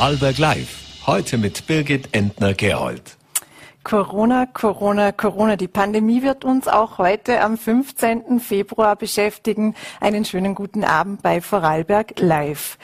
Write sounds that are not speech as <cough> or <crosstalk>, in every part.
Vorarlberg Live. Heute mit Birgit Entner-Gerold. Corona, Corona, Corona. Die Pandemie wird uns auch heute am 15. Februar beschäftigen. Einen schönen guten Abend bei Vorarlberg Live.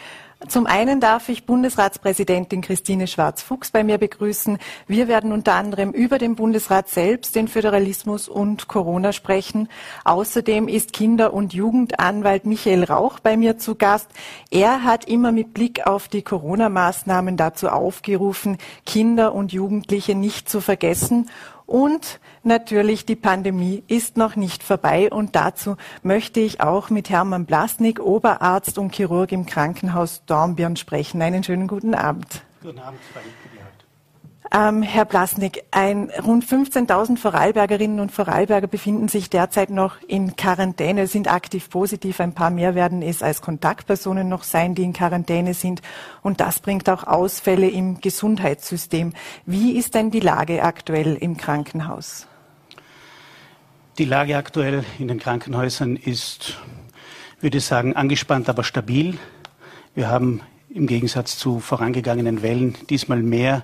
Zum einen darf ich Bundesratspräsidentin Christine Schwarz-Fuchs bei mir begrüßen. Wir werden unter anderem über den Bundesrat selbst, den Föderalismus und Corona sprechen. Außerdem ist Kinder- und Jugendanwalt Michael Rauch bei mir zu Gast. Er hat immer mit Blick auf die Corona-Maßnahmen dazu aufgerufen, Kinder und Jugendliche nicht zu vergessen und natürlich, die Pandemie ist noch nicht vorbei und dazu möchte ich auch mit Hermann Blasnik, Oberarzt und Chirurg im Krankenhaus Dornbirn sprechen. Einen schönen guten Abend. Guten Abend, Frau ähm, Herr Blasnik, ein, rund 15.000 Vorarlbergerinnen und Vorarlberger befinden sich derzeit noch in Quarantäne, sind aktiv positiv. Ein paar mehr werden es als Kontaktpersonen noch sein, die in Quarantäne sind. Und das bringt auch Ausfälle im Gesundheitssystem. Wie ist denn die Lage aktuell im Krankenhaus? Die Lage aktuell in den Krankenhäusern ist, würde ich sagen, angespannt, aber stabil. Wir haben im Gegensatz zu vorangegangenen Wellen diesmal mehr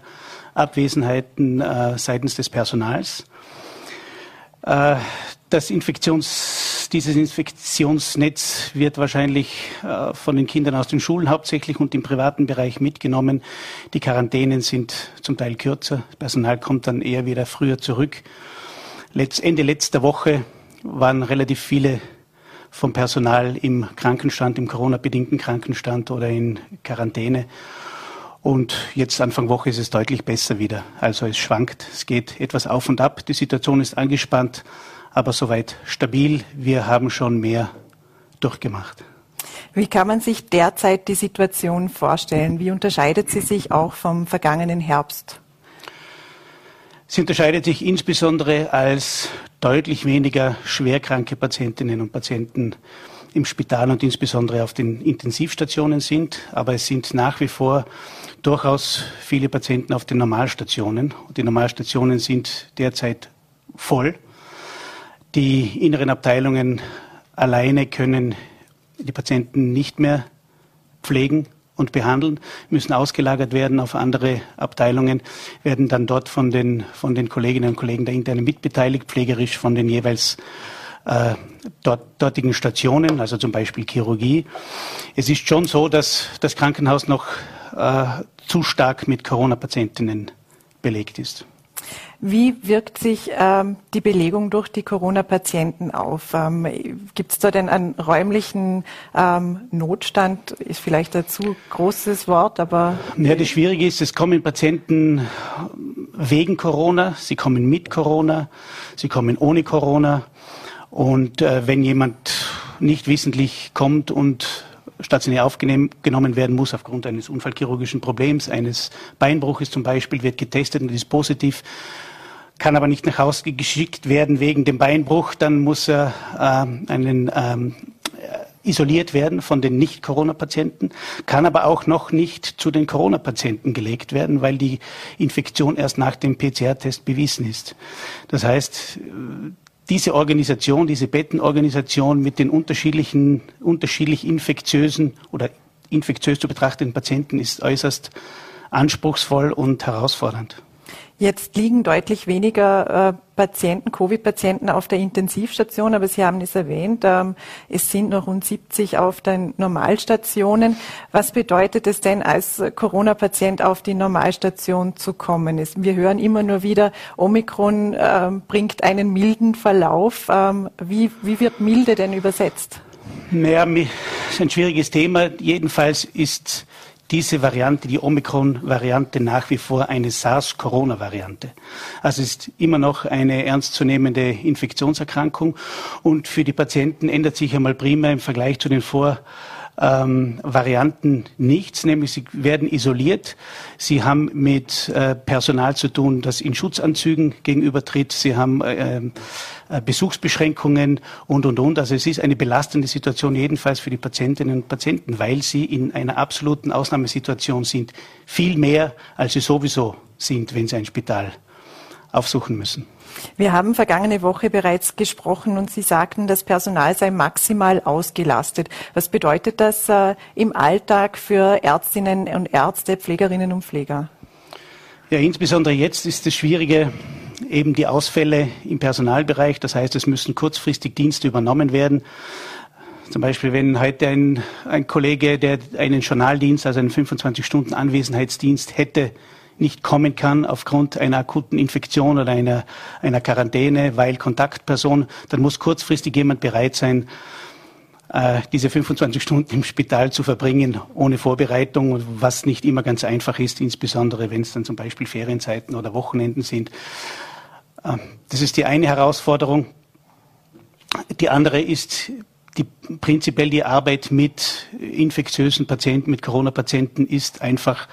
Abwesenheiten äh, seitens des Personals. Äh, das Infektions, dieses Infektionsnetz wird wahrscheinlich äh, von den Kindern aus den Schulen hauptsächlich und im privaten Bereich mitgenommen. Die Quarantänen sind zum Teil kürzer. Das Personal kommt dann eher wieder früher zurück. Letz, Ende letzter Woche waren relativ viele vom Personal im Krankenstand, im Corona-bedingten Krankenstand oder in Quarantäne. Und jetzt Anfang Woche ist es deutlich besser wieder. Also es schwankt, es geht etwas auf und ab. Die Situation ist angespannt, aber soweit stabil. Wir haben schon mehr durchgemacht. Wie kann man sich derzeit die Situation vorstellen? Wie unterscheidet sie sich auch vom vergangenen Herbst? Sie unterscheidet sich insbesondere als deutlich weniger schwerkranke Patientinnen und Patienten im Spital und insbesondere auf den Intensivstationen sind. Aber es sind nach wie vor durchaus viele Patienten auf den Normalstationen. Die Normalstationen sind derzeit voll. Die inneren Abteilungen alleine können die Patienten nicht mehr pflegen und behandeln, müssen ausgelagert werden auf andere Abteilungen, werden dann dort von den, von den Kolleginnen und Kollegen der internen mitbeteiligt, pflegerisch von den jeweils äh, dort, dortigen Stationen, also zum Beispiel Chirurgie. Es ist schon so, dass das Krankenhaus noch äh, zu stark mit Corona-Patientinnen belegt ist. Wie wirkt sich ähm, die Belegung durch die Corona-Patienten auf? Ähm, Gibt es da denn einen räumlichen ähm, Notstand? Ist vielleicht ein zu großes Wort, aber. Ja, das Schwierige ist, es kommen Patienten wegen Corona, sie kommen mit Corona, sie kommen ohne Corona. Und äh, wenn jemand nicht wissentlich kommt und stationär aufgenommen werden muss aufgrund eines unfallchirurgischen Problems, eines Beinbruches zum Beispiel, wird getestet und ist positiv, kann aber nicht nach Hause geschickt werden wegen dem Beinbruch, dann muss er äh, einen ähm, isoliert werden von den Nicht-Corona-Patienten, kann aber auch noch nicht zu den Corona-Patienten gelegt werden, weil die Infektion erst nach dem PCR-Test bewiesen ist. Das heißt, diese Organisation, diese Bettenorganisation mit den unterschiedlichen, unterschiedlich infektiösen oder infektiös zu betrachtenden Patienten ist äußerst anspruchsvoll und herausfordernd. Jetzt liegen deutlich weniger äh, Patienten, Covid-Patienten auf der Intensivstation, aber Sie haben es erwähnt, ähm, es sind noch rund 70 auf den Normalstationen. Was bedeutet es denn, als Corona-Patient auf die Normalstation zu kommen? Wir hören immer nur wieder, Omikron äh, bringt einen milden Verlauf. Ähm, wie, wie wird milde denn übersetzt? Naja, ist ein schwieriges Thema. Jedenfalls ist diese Variante, die Omikron-Variante, nach wie vor eine SARS-Corona-Variante. Also es ist immer noch eine ernstzunehmende Infektionserkrankung und für die Patienten ändert sich einmal prima im Vergleich zu den Vor- ähm, Varianten nichts, nämlich sie werden isoliert. Sie haben mit äh, Personal zu tun, das in Schutzanzügen gegenübertritt. Sie haben äh, äh, Besuchsbeschränkungen und, und, und. Also es ist eine belastende Situation jedenfalls für die Patientinnen und Patienten, weil sie in einer absoluten Ausnahmesituation sind. Viel mehr, als sie sowieso sind, wenn sie ein Spital aufsuchen müssen. Wir haben vergangene Woche bereits gesprochen und Sie sagten, das Personal sei maximal ausgelastet. Was bedeutet das äh, im Alltag für Ärztinnen und Ärzte, Pflegerinnen und Pfleger? Ja, insbesondere jetzt ist das Schwierige eben die Ausfälle im Personalbereich. Das heißt, es müssen kurzfristig Dienste übernommen werden. Zum Beispiel, wenn heute ein, ein Kollege, der einen Journaldienst, also einen 25-Stunden-Anwesenheitsdienst hätte, nicht kommen kann aufgrund einer akuten Infektion oder einer, einer Quarantäne, weil Kontaktperson, dann muss kurzfristig jemand bereit sein, äh, diese 25 <laughs> Stunden im Spital zu verbringen, ohne Vorbereitung, was nicht immer ganz einfach ist, insbesondere wenn es dann zum Beispiel Ferienzeiten oder Wochenenden sind. Äh, das ist die eine Herausforderung. Die andere ist die, prinzipiell die Arbeit mit infektiösen Patienten, mit Corona-Patienten ist einfach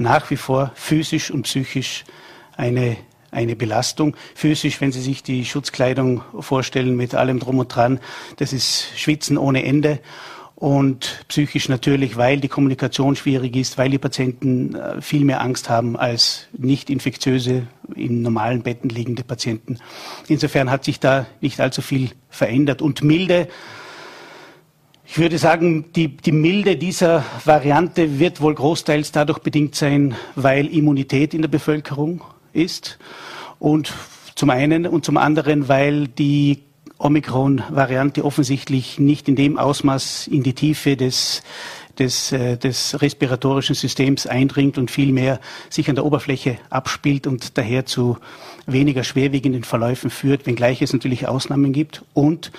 nach wie vor physisch und psychisch eine, eine Belastung. Physisch, wenn Sie sich die Schutzkleidung vorstellen mit allem drum und dran, das ist Schwitzen ohne Ende. Und psychisch natürlich, weil die Kommunikation schwierig ist, weil die Patienten äh, viel mehr Angst haben als nicht infektiöse, in normalen Betten liegende Patienten. Insofern hat sich da nicht allzu viel verändert. Und milde, ich würde sagen, die, die Milde dieser Variante wird wohl großteils dadurch bedingt sein, weil Immunität in der Bevölkerung ist und zum einen und zum anderen, weil die Omikron-Variante offensichtlich nicht in dem Ausmaß in die Tiefe des des, äh, des respiratorischen Systems eindringt und vielmehr sich an der Oberfläche abspielt und daher zu weniger schwerwiegenden Verläufen führt, wenngleich es natürlich Ausnahmen gibt. Und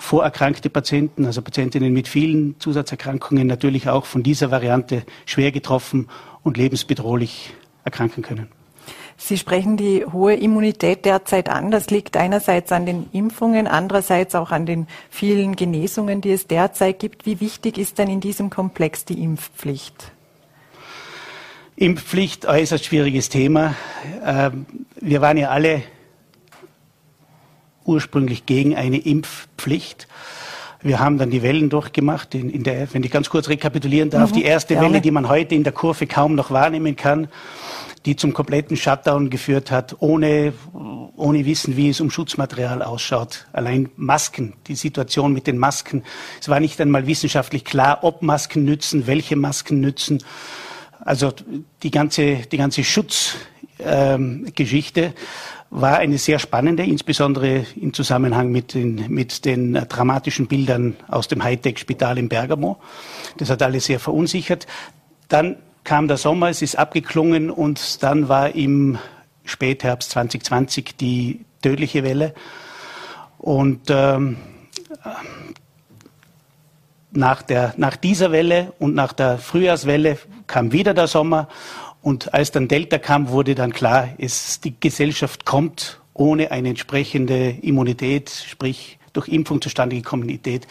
vorerkrankte Patienten, also Patientinnen mit vielen Zusatzerkrankungen, natürlich auch von dieser Variante schwer getroffen und lebensbedrohlich erkranken können. Sie sprechen die hohe Immunität derzeit an. Das liegt einerseits an den Impfungen, andererseits auch an den vielen Genesungen, die es derzeit gibt. Wie wichtig ist denn in diesem Komplex die Impfpflicht? Impfpflicht, äußerst schwieriges Thema. Ähm, wir waren ja alle ursprünglich gegen eine Impfpflicht. Wir haben dann die Wellen durchgemacht, in, in der, wenn ich ganz kurz rekapitulieren darf, mhm, die erste gerne. Welle, die man heute in der Kurve kaum noch wahrnehmen kann, die zum kompletten Shutdown geführt hat, ohne, ohne Wissen, wie es um Schutzmaterial ausschaut. Allein Masken, die Situation mit den Masken. Es war nicht einmal wissenschaftlich klar, ob Masken nützen, welche Masken nützen. Also die ganze, die ganze Schutzgeschichte. Ähm, war eine sehr spannende, insbesondere im Zusammenhang mit den, mit den dramatischen Bildern aus dem Hightech-Spital in Bergamo. Das hat alle sehr verunsichert. Dann kam der Sommer, es ist abgeklungen und dann war im Spätherbst 2020 die tödliche Welle. Und ähm, nach, der, nach dieser Welle und nach der Frühjahrswelle kam wieder der Sommer und als dann Delta kam, wurde dann klar, es, die Gesellschaft kommt ohne eine entsprechende Immunität, sprich durch Impfung zustande gekommene Immunität,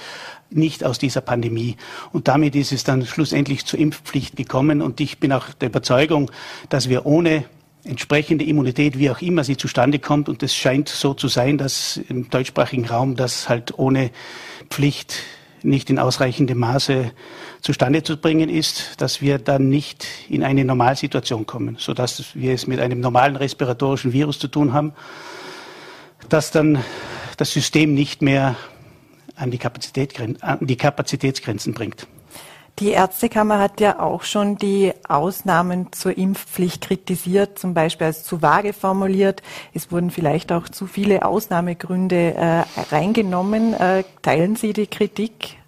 nicht aus dieser Pandemie. Und damit ist es dann schlussendlich zur Impfpflicht gekommen. Und ich bin auch der Überzeugung, dass wir ohne entsprechende Immunität, wie auch immer sie zustande kommt, und es scheint so zu sein, dass im deutschsprachigen Raum das halt ohne Pflicht nicht in ausreichendem Maße zustande zu bringen ist, dass wir dann nicht in eine Normalsituation kommen, sodass wir es mit einem normalen respiratorischen Virus zu tun haben, dass dann das System nicht mehr an die, Kapazität, an die Kapazitätsgrenzen bringt. Die Ärztekammer hat ja auch schon die Ausnahmen zur Impfpflicht kritisiert, zum Beispiel als zu vage formuliert. Es wurden vielleicht auch zu viele Ausnahmegründe äh, reingenommen. Äh, teilen Sie die Kritik?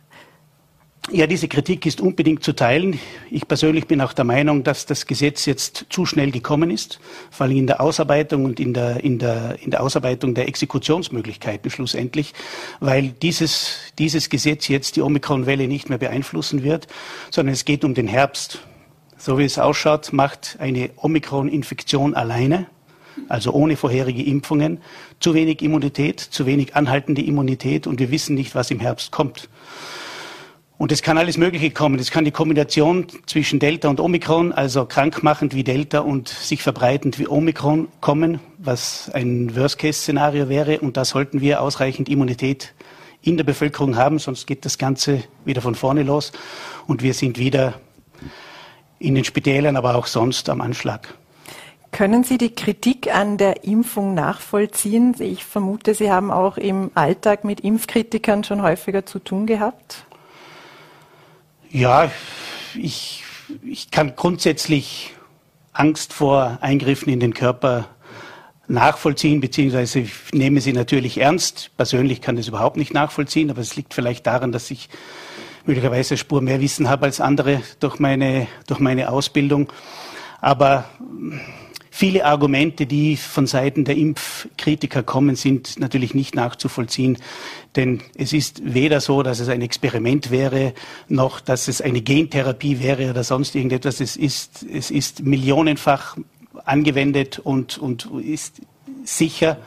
Ja, diese Kritik ist unbedingt zu teilen. Ich persönlich bin auch der Meinung, dass das Gesetz jetzt zu schnell gekommen ist, vor allem in der Ausarbeitung und in der, in der, in der Ausarbeitung der Exekutionsmöglichkeiten schlussendlich, weil dieses, dieses Gesetz jetzt die Omikron-Welle nicht mehr beeinflussen wird, sondern es geht um den Herbst. So wie es ausschaut, macht eine Omikron-Infektion alleine also ohne vorherige Impfungen, zu wenig Immunität, zu wenig anhaltende Immunität und wir wissen nicht, was im Herbst kommt. Und es kann alles Mögliche kommen. Es kann die Kombination zwischen Delta und Omikron, also krankmachend wie Delta und sich verbreitend wie Omikron kommen, was ein Worst-Case-Szenario wäre. Und da sollten wir ausreichend Immunität in der Bevölkerung haben, sonst geht das Ganze wieder von vorne los und wir sind wieder in den Spitälern, aber auch sonst am Anschlag. Können Sie die Kritik an der Impfung nachvollziehen? Ich vermute, Sie haben auch im Alltag mit Impfkritikern schon häufiger zu tun gehabt. Ja, ich, ich kann grundsätzlich Angst vor Eingriffen in den Körper nachvollziehen, beziehungsweise ich nehme sie natürlich ernst. Persönlich kann das überhaupt nicht nachvollziehen, aber es liegt vielleicht daran, dass ich möglicherweise Spur mehr Wissen habe als andere durch meine, durch meine Ausbildung. Aber Viele Argumente, die von Seiten der Impfkritiker kommen, sind natürlich nicht nachzuvollziehen. Denn es ist weder so, dass es ein Experiment wäre, noch dass es eine Gentherapie wäre oder sonst irgendetwas. Es ist, es ist millionenfach angewendet und, und ist sicher.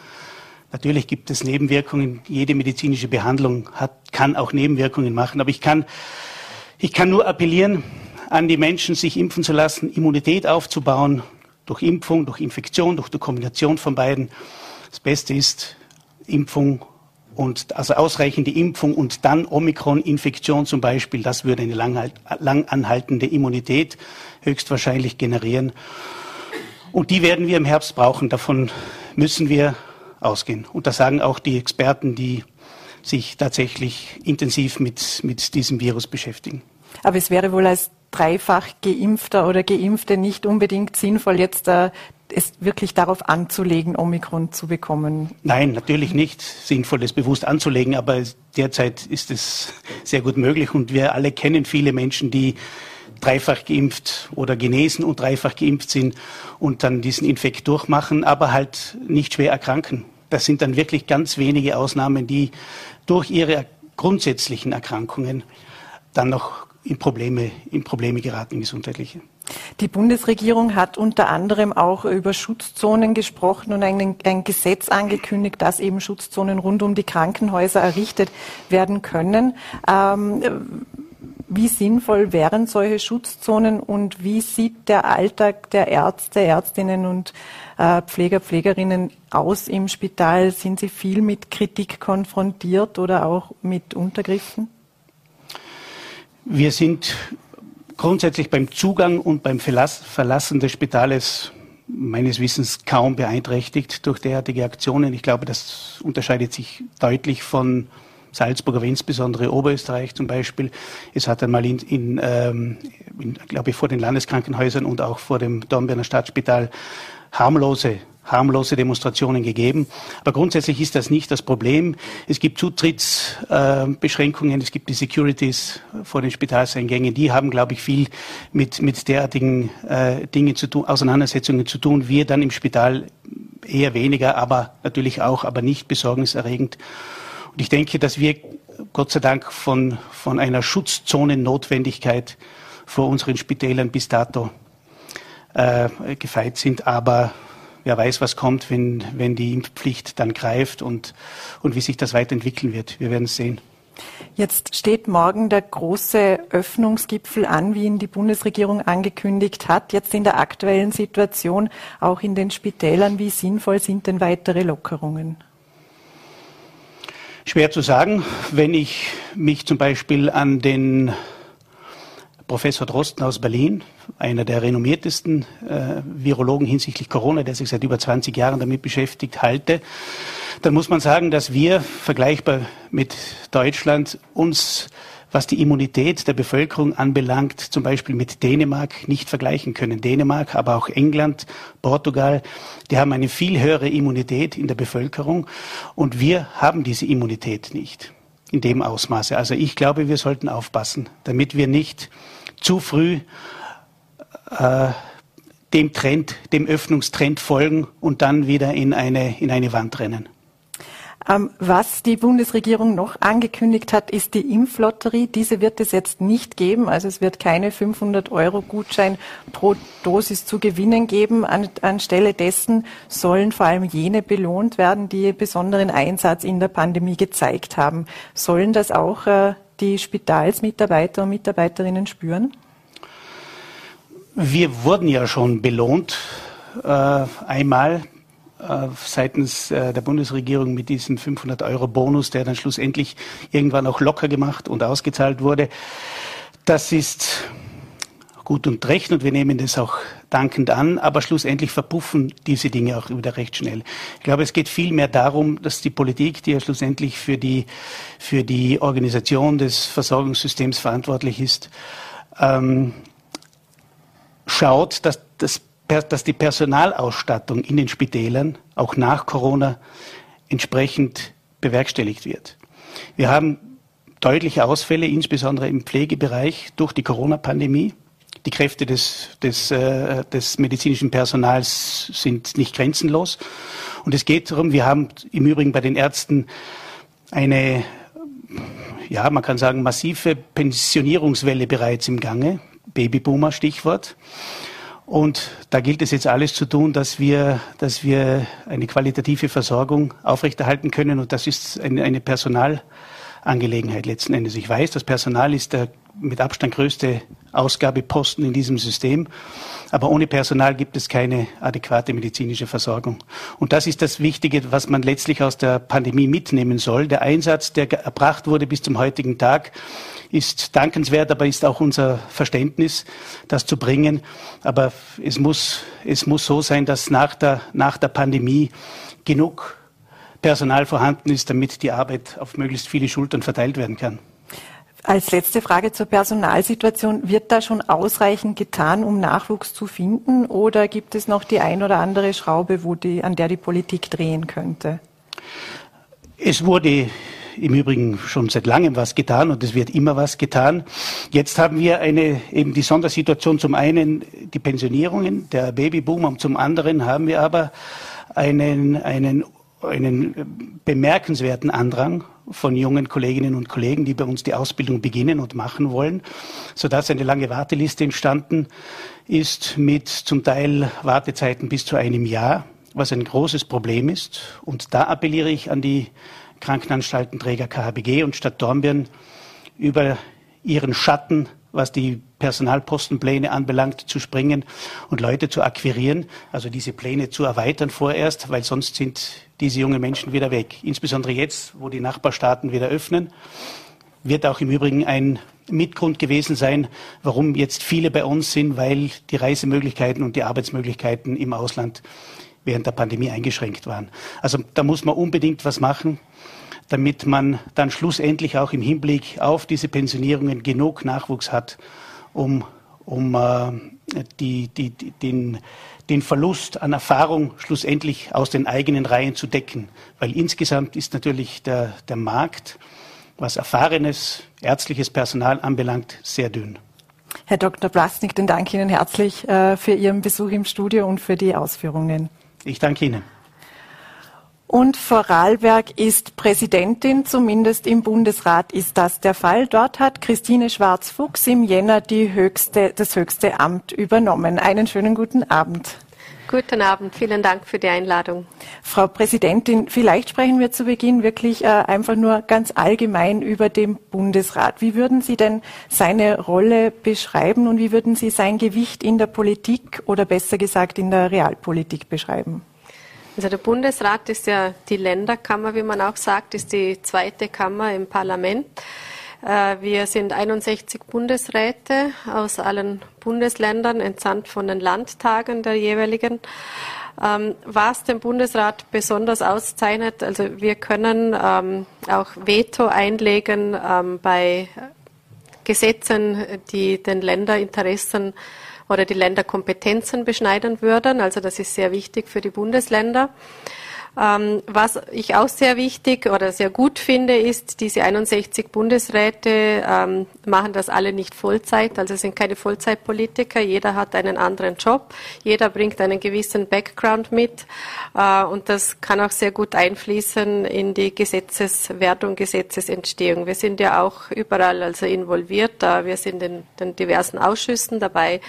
Natürlich gibt es Nebenwirkungen. Jede medizinische Behandlung hat, kann auch Nebenwirkungen machen. Aber ich kann, ich kann nur appellieren an die Menschen, sich impfen zu lassen, Immunität aufzubauen durch Impfung, durch Infektion, durch die Kombination von beiden. Das Beste ist Impfung und also ausreichende Impfung und dann Omikron-Infektion zum Beispiel. Das würde eine lang, anhaltende Immunität höchstwahrscheinlich generieren. Und die werden wir im Herbst brauchen. Davon müssen wir ausgehen. Und das sagen auch die Experten, die sich tatsächlich intensiv mit, mit diesem Virus beschäftigen. Aber es wäre wohl als dreifach Geimpfter oder Geimpfte nicht unbedingt sinnvoll, jetzt äh, es wirklich darauf anzulegen, Omikron zu bekommen? Nein, natürlich nicht sinnvoll, es bewusst anzulegen, aber derzeit ist es sehr gut möglich und wir alle kennen viele Menschen, die dreifach geimpft oder genesen und dreifach geimpft sind und dann diesen Infekt durchmachen, aber halt nicht schwer erkranken. Das sind dann wirklich ganz wenige Ausnahmen, die durch ihre grundsätzlichen Erkrankungen dann noch in Probleme, in Probleme geraten, gesundheitliche. Die Bundesregierung hat unter anderem auch über Schutzzonen gesprochen und ein, ein, Gesetz angekündigt, dass eben Schutzzonen rund um die Krankenhäuser errichtet werden können. Ähm, wie sinnvoll wären solche Schutzzonen und wie sieht der Alltag der Ärzte, Ärztinnen und äh, Pfleger, Pflegerinnen aus im Spital? Sind sie viel mit Kritik konfrontiert oder auch mit Untergriffen? Wir sind grundsätzlich beim Zugang und beim Verlassen des Spitales meines Wissens kaum beeinträchtigt durch derartige Aktionen. Ich glaube, das unterscheidet sich deutlich von Salzburg, aber insbesondere Oberösterreich zum Beispiel. Es hat einmal in, in, ähm, in, glaube ich, vor den Landeskrankenhäusern und auch vor dem Dornbirner Stadtspital harmlose harmlose Demonstrationen gegeben. Aber grundsätzlich ist das nicht das Problem. Es gibt Zutrittsbeschränkungen, es gibt die Securities vor den Spitalseingängen. Die haben, glaube ich, viel mit, mit derartigen äh, Dingen zu tun, Auseinandersetzungen zu tun. Wir dann im Spital eher weniger, aber natürlich auch, aber nicht besorgniserregend. Und ich denke, dass wir Gott sei Dank von, von einer Schutzzonennotwendigkeit vor unseren Spitälern bis dato äh, gefeit sind. Aber wer weiß, was kommt, wenn, wenn die Impfpflicht dann greift und, und wie sich das weiterentwickeln wird. Wir werden es sehen. Jetzt steht morgen der große Öffnungsgipfel an, wie ihn die Bundesregierung angekündigt hat. Jetzt in der aktuellen Situation, auch in den Spitälern, wie sinnvoll sind denn weitere Lockerungen? Schwer zu sagen. Wenn ich mich zum Beispiel an den Professor Drosten aus Berlin, einer der renommiertesten äh, Virologen hinsichtlich Corona, der sich seit über 20 Jahren damit beschäftigt, halte, dann muss man sagen, dass wir vergleichbar mit Deutschland uns, was die Immunität der Bevölkerung anbelangt, zum Beispiel mit Dänemark nicht vergleichen können. Dänemark, aber auch England, Portugal, die haben eine viel höhere Immunität in der Bevölkerung und wir haben diese Immunität nicht in dem Ausmaße. Also ich glaube, wir sollten aufpassen, damit wir nicht zu früh äh, dem Trend, dem Öffnungstrend folgen und dann wieder in eine, in eine Wand rennen. Ähm, was die Bundesregierung noch angekündigt hat, ist die Impflotterie. Diese wird es jetzt nicht geben. Also es wird keine 500 Euro Gutschein pro Dosis zu gewinnen geben. An, anstelle dessen sollen vor allem jene belohnt werden, die besonderen Einsatz in der Pandemie gezeigt haben. Sollen das auch äh, die Spitalsmitarbeiter und Mitarbeiterinnen spüren? Wir wurden ja schon belohnt äh, einmal seitens äh, der Bundesregierung mit diesem 500 Euro Bonus, der dann schlussendlich irgendwann auch locker gemacht und ausgezahlt wurde. Das ist gut und recht und wir nehmen das auch dankend an, aber schlussendlich verpuffen diese Dinge auch wieder recht schnell. Ich glaube, es geht vielmehr darum, dass die Politik, die ja schlussendlich für die, für die Organisation des Versorgungssystems verantwortlich ist, ähm, schaut, dass, das, dass die Personalausstattung in den Spitälern auch nach Corona entsprechend bewerkstelligt wird. Wir haben deutliche Ausfälle, insbesondere im Pflegebereich durch die Corona-Pandemie. Die Kräfte des, des, äh, des medizinischen Personals sind nicht grenzenlos. Und es geht darum, wir haben im Übrigen bei den Ärzten eine, ja, man kann sagen, massive Pensionierungswelle bereits im Gange. Babyboomer Stichwort. Und da gilt es jetzt alles zu tun, dass wir, dass wir eine qualitative Versorgung aufrechterhalten können. Und das ist eine, Personalangelegenheit letzten Endes. Ich weiß, das Personal ist der mit Abstand größte Ausgabeposten in diesem System. Aber ohne Personal gibt es keine adäquate medizinische Versorgung. Und das ist das Wichtige, was man letztlich aus der Pandemie mitnehmen soll. Der Einsatz, der erbracht wurde bis zum heutigen Tag, ist dankenswert, aber ist auch unser Verständnis, das zu bringen. Aber es muss, es muss so sein, dass nach der, nach der Pandemie genug Personal vorhanden ist, damit die Arbeit auf möglichst viele Schultern verteilt werden kann. Als letzte Frage zur Personalsituation. Wird da schon ausreichend getan, um Nachwuchs zu finden? Oder gibt es noch die ein oder andere Schraube, die, an der die Politik drehen könnte? Es wurde im Übrigen schon seit langem was getan und es wird immer was getan. Jetzt haben wir eine, eben die Sondersituation. Zum einen die Pensionierungen, der Babyboom und zum anderen haben wir aber einen, einen einen bemerkenswerten Andrang von jungen Kolleginnen und Kollegen, die bei uns die Ausbildung beginnen und machen wollen, sodass eine lange Warteliste entstanden ist mit zum Teil Wartezeiten bis zu einem Jahr, was ein großes Problem ist. Und da appelliere ich an die Krankenanstaltenträger KHBG und Stadt Dornbirn über ihren Schatten was die Personalpostenpläne anbelangt, zu springen und Leute zu akquirieren, also diese Pläne zu erweitern vorerst, weil sonst sind diese jungen Menschen wieder weg. Insbesondere jetzt, wo die Nachbarstaaten wieder öffnen, wird auch im Übrigen ein Mitgrund gewesen sein, warum jetzt viele bei uns sind, weil die Reisemöglichkeiten und die Arbeitsmöglichkeiten im Ausland während der Pandemie eingeschränkt waren. Also da muss man unbedingt was machen damit man dann schlussendlich auch im Hinblick auf diese Pensionierungen genug Nachwuchs hat, um, um äh, die, die, die, den, den Verlust an Erfahrung schlussendlich aus den eigenen Reihen zu decken. Weil insgesamt ist natürlich der, der Markt, was erfahrenes ärztliches Personal anbelangt, sehr dünn. Herr Dr. Blasnik, dann danke Ihnen herzlich äh, für Ihren Besuch im Studio und für die Ausführungen. Ich danke Ihnen. Und Vorarlberg ist Präsidentin, zumindest im Bundesrat ist das der Fall. Dort hat Christine Schwarz-Fuchs im Jänner die höchste, das höchste Amt übernommen. Einen schönen guten Abend. Guten Abend, vielen Dank für die Einladung. Frau Präsidentin, vielleicht sprechen wir zu Beginn wirklich äh, einfach nur ganz allgemein über den Bundesrat. Wie würden Sie denn seine Rolle beschreiben und wie würden Sie sein Gewicht in der Politik oder besser gesagt in der Realpolitik beschreiben? Also der Bundesrat ist ja die Länderkammer, wie man auch sagt, ist die zweite Kammer im Parlament. Äh, wir sind 61 Bundesräte aus allen Bundesländern, entsandt von den Landtagen der jeweiligen. Ähm, was den Bundesrat besonders auszeichnet, also wir können ähm, auch Veto einlegen ähm, bei Gesetzen, die den Länderinteressen oder die Länderkompetenzen beschneiden würden. Also das ist sehr wichtig für die Bundesländer. Ähm, was ich auch sehr wichtig oder sehr gut finde, ist, diese 61 Bundesräte ähm, machen das alle nicht Vollzeit, also sind keine Vollzeitpolitiker. Jeder hat einen anderen Job, jeder bringt einen gewissen Background mit. Äh, und das kann auch sehr gut einfließen in die Gesetzeswertung, Gesetzesentstehung. Wir sind ja auch überall also involviert, wir sind in den diversen Ausschüssen dabei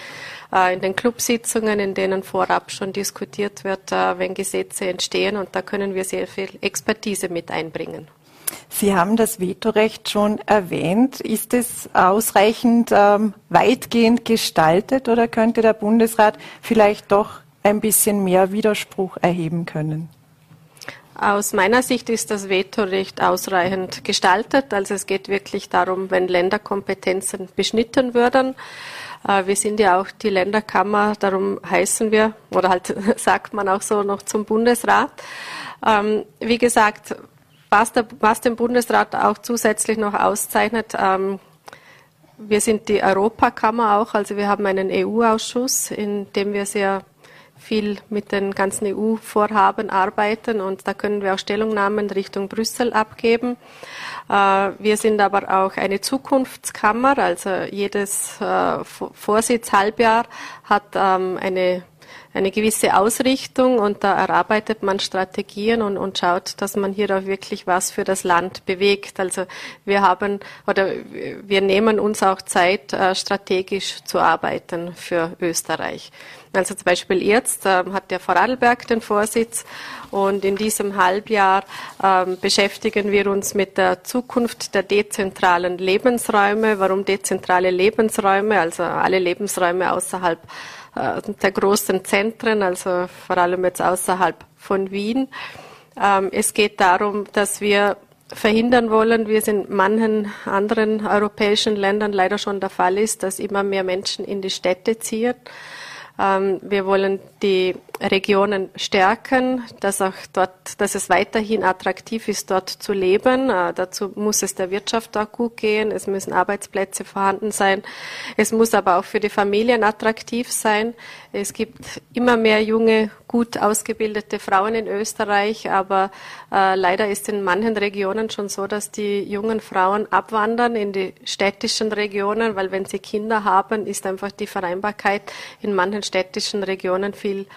in den Clubsitzungen, in denen vorab schon diskutiert wird, äh, wenn Gesetze entstehen. Und da können wir sehr viel Expertise mit einbringen. Sie haben das Vetorecht schon erwähnt. Ist es ausreichend ähm, weitgehend gestaltet oder könnte der Bundesrat vielleicht doch ein bisschen mehr Widerspruch erheben können? Aus meiner Sicht ist das Vetorecht ausreichend gestaltet. Also es geht wirklich darum, wenn Länderkompetenzen beschnitten würden, Äh, wir sind ja auch die Länderkammer, darum heißen wir, oder halt <laughs> sagt man auch so noch zum Bundesrat. Ähm, wie gesagt, was, der, was den Bundesrat auch zusätzlich noch auszeichnet, ähm, wir sind die Europakammer auch, also wir haben einen EU-Ausschuss, in dem wir sehr viel mit den ganzen EU-Vorhaben arbeiten und da können wir auch Stellungnahmen Richtung Brüssel abgeben. Äh, wir sind aber auch eine Zukunftskammer, also jedes äh, Vorsitzhalbjahr hat ähm, eine eine gewisse Ausrichtung und da erarbeitet man Strategien und, und schaut, dass man hier auch wirklich was für das Land bewegt. Also wir haben oder wir nehmen uns auch Zeit, äh, strategisch zu arbeiten für Österreich. Also zum Beispiel jetzt äh, hat der Vorarlberg den Vorsitz und in diesem Halbjahr äh, beschäftigen wir uns mit der Zukunft der dezentralen Lebensräume. Warum dezentrale Lebensräume? Also alle Lebensräume außerhalb äh, der großen Zentren, also vor allem jetzt außerhalb von Wien. Ähm, es geht darum, dass wir verhindern wollen, wie es in manchen anderen europäischen Ländern leider schon der Fall ist, dass immer mehr Menschen in die Städte ziehen. Ähm, wir wollen die Regionen stärken, dass auch dort, dass es weiterhin attraktiv ist, dort zu leben. Äh, dazu muss es der Wirtschaft auch gut gehen. Es müssen Arbeitsplätze vorhanden sein. Es muss aber auch für die Familien attraktiv sein. Es gibt immer mehr junge, gut ausgebildete Frauen in Österreich, aber äh, leider ist in manchen Regionen schon so, dass die jungen Frauen abwandern in die städtischen Regionen, weil wenn sie Kinder haben, ist einfach die Vereinbarkeit in manchen städtischen Regionen viel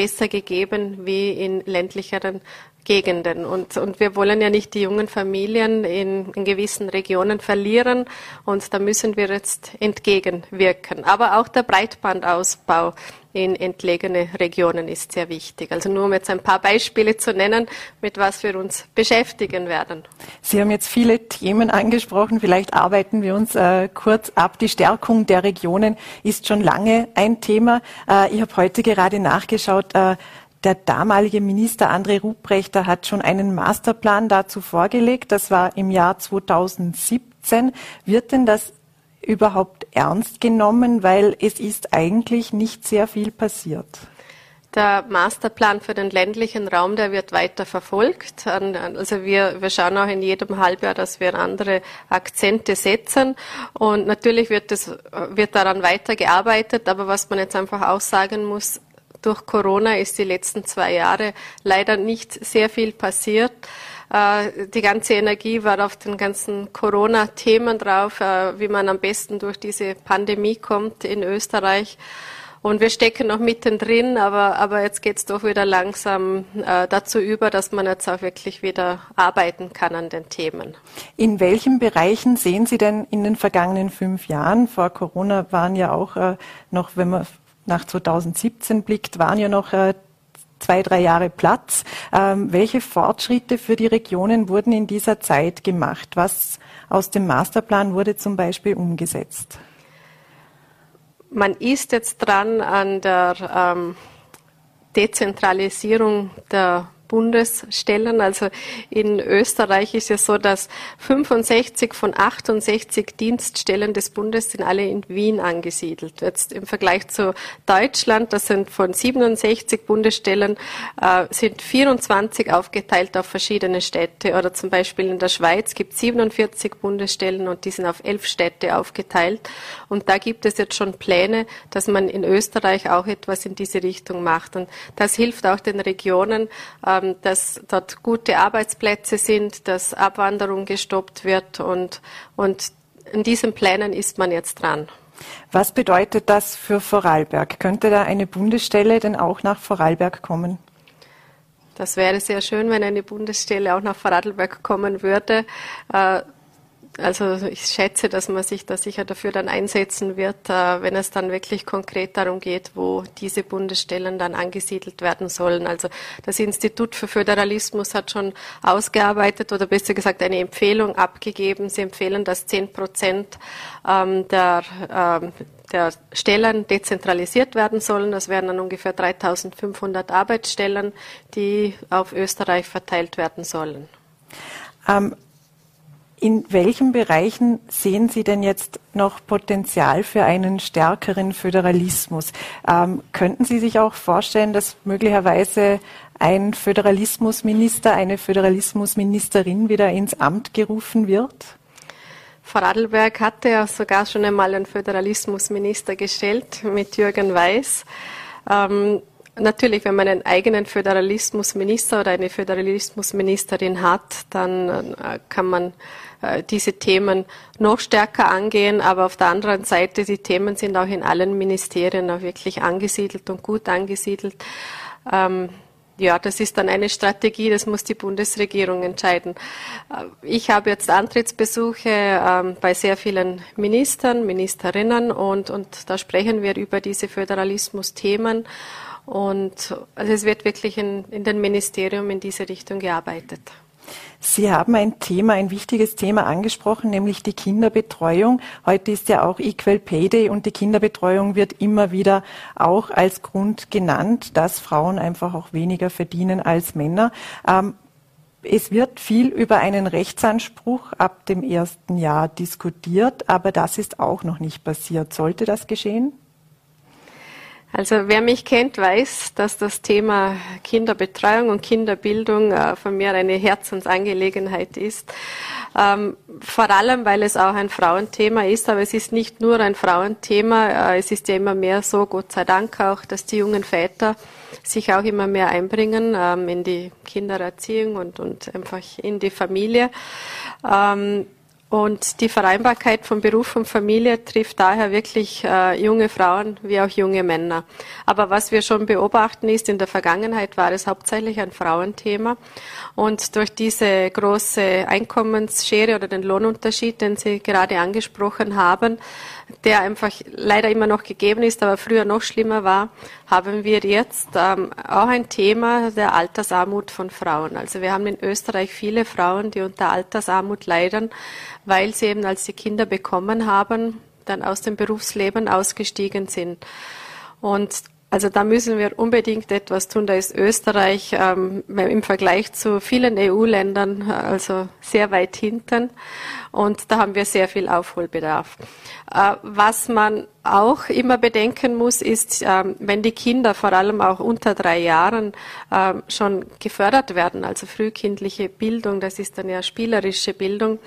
besser gegeben wie in ländlicheren Gegenden. Und, und wir wollen ja nicht die jungen Familien in, in gewissen Regionen verlieren und da müssen wir jetzt entgegenwirken. Aber auch der Breitbandausbau in entlegene Regionen ist sehr wichtig. Also nur um jetzt ein paar Beispiele zu nennen, mit was wir uns beschäftigen werden. Sie haben jetzt viele Themen angesprochen. Vielleicht arbeiten wir uns äh, kurz ab. Die Stärkung der Regionen ist schon lange ein Thema. Äh, ich habe heute gerade nachgeschaut. Äh, der damalige Minister André Ruprechter hat schon einen Masterplan dazu vorgelegt. Das war im Jahr 2017. Wird denn das überhaupt ernst genommen, weil es ist eigentlich nicht sehr viel passiert. Der Masterplan für den ländlichen Raum, der wird weiter verfolgt. Also wir, wir schauen auch in jedem Halbjahr, dass wir andere Akzente setzen. Und natürlich wird, das, wird daran weitergearbeitet. Aber was man jetzt einfach auch sagen muss, durch Corona ist die letzten zwei Jahre leider nicht sehr viel passiert. Äh, die ganze Energie war auf den ganzen Corona-Themen drauf, äh, wie man am besten durch diese Pandemie kommt in Österreich. Und wir stecken noch mittendrin, aber, aber jetzt es doch wieder langsam äh, dazu über, dass man jetzt auch wirklich wieder arbeiten kann an den Themen. In welchen Bereichen sehen Sie denn in den vergangenen fünf Jahren, vor Corona waren ja auch äh, noch, wenn man nach 2017 blickt, waren ja noch äh, zwei, drei Jahre Platz. Ähm, welche Fortschritte für die Regionen wurden in dieser Zeit gemacht? Was aus dem Masterplan wurde zum Beispiel umgesetzt? Man ist jetzt dran an der ähm, Dezentralisierung der Bundesstellen. Also in Österreich ist es so, dass 65 von 68 Dienststellen des Bundes sind alle in Wien angesiedelt. Jetzt im Vergleich zu Deutschland, das sind von 67 Bundesstellen, äh, sind 24 aufgeteilt auf verschiedene Städte. Oder zum Beispiel in der Schweiz gibt es 47 Bundesstellen und die sind auf elf Städte aufgeteilt. Und da gibt es jetzt schon Pläne, dass man in Österreich auch etwas in diese Richtung macht. Und das hilft auch den Regionen, äh, dass dort gute Arbeitsplätze sind, dass Abwanderung gestoppt wird und, und in diesen Plänen ist man jetzt dran. Was bedeutet das für Vorarlberg? Könnte da eine Bundesstelle denn auch nach Vorarlberg kommen? Das wäre sehr schön, wenn eine Bundesstelle auch nach Vorarlberg kommen würde. Also ich schätze, dass man sich da sicher dafür dann einsetzen wird, äh, wenn es dann wirklich konkret darum geht, wo diese Bundesstellen dann angesiedelt werden sollen. Also das Institut für Föderalismus hat schon ausgearbeitet oder besser gesagt eine Empfehlung abgegeben. Sie empfehlen, dass zehn Prozent ähm, der ähm, der Stellen dezentralisiert werden sollen. Das wären dann ungefähr 3500 Arbeitsstellen, die auf Österreich verteilt werden sollen. Ähm, in welchen Bereichen sehen Sie denn jetzt noch Potenzial für einen stärkeren Föderalismus? Ähm, könnten Sie sich auch vorstellen, dass möglicherweise ein Föderalismusminister, eine Föderalismusministerin wieder ins Amt gerufen wird? Vorarlberg hatte ja sogar schon einmal einen Föderalismusminister gestellt mit Jürgen Weiß. Ähm, natürlich, wenn man einen eigenen Föderalismusminister oder eine Föderalismusministerin hat, dann äh, kann man äh, diese Themen noch stärker angehen. Aber auf der anderen Seite, die Themen sind auch in allen Ministerien auch wirklich angesiedelt und gut angesiedelt. Ähm, ja, das ist dann eine Strategie, das muss die Bundesregierung entscheiden. Äh, ich habe jetzt Antrittsbesuche ähm, bei sehr vielen Ministern, Ministerinnen und, und da sprechen wir über diese Föderalismus-Themen. Und also es wird wirklich in, in den Ministerium in diese Richtung gearbeitet. Sie haben ein Thema, ein wichtiges Thema angesprochen, nämlich die Kinderbetreuung. Heute ist ja auch Equal Pay Day und die Kinderbetreuung wird immer wieder auch als Grund genannt, dass Frauen einfach auch weniger verdienen als Männer. Ähm, es wird viel über einen Rechtsanspruch ab dem ersten Jahr diskutiert, aber das ist auch noch nicht passiert. Sollte das geschehen? Also wer mich kennt, weiß, dass das Thema Kinderbetreuung und Kinderbildung äh, von mir eine Herzensangelegenheit ist. Ähm, vor allem, weil es auch ein Frauenthema ist, aber es ist nicht nur ein Frauenthema. Äh, es ist ja immer mehr so, Gott sei Dank auch, dass die jungen Väter sich auch immer mehr einbringen ähm, in die Kindererziehung und, und einfach in die Familie. Ähm, und die Vereinbarkeit von Beruf und Familie trifft daher wirklich äh, junge Frauen wie auch junge Männer. Aber was wir schon beobachten ist, in der Vergangenheit war es hauptsächlich ein Frauenthema. Und durch diese große Einkommensschere oder den Lohnunterschied, den Sie gerade angesprochen haben, der einfach leider immer noch gegeben ist, aber früher noch schlimmer war, haben wir jetzt ähm, auch ein Thema der Altersarmut von Frauen. Also wir haben in Österreich viele Frauen, die unter Altersarmut leiden, weil sie eben, als sie Kinder bekommen haben, dann aus dem Berufsleben ausgestiegen sind. Und also da müssen wir unbedingt etwas tun. Da ist Österreich ähm, im Vergleich zu vielen EU-Ländern äh, also sehr weit hinten und da haben wir sehr viel Aufholbedarf. Äh, was man auch immer bedenken muss, ist, ähm, wenn die Kinder vor allem auch unter drei Jahren ähm, schon gefördert werden, also frühkindliche Bildung, das ist dann ja spielerische Bildung,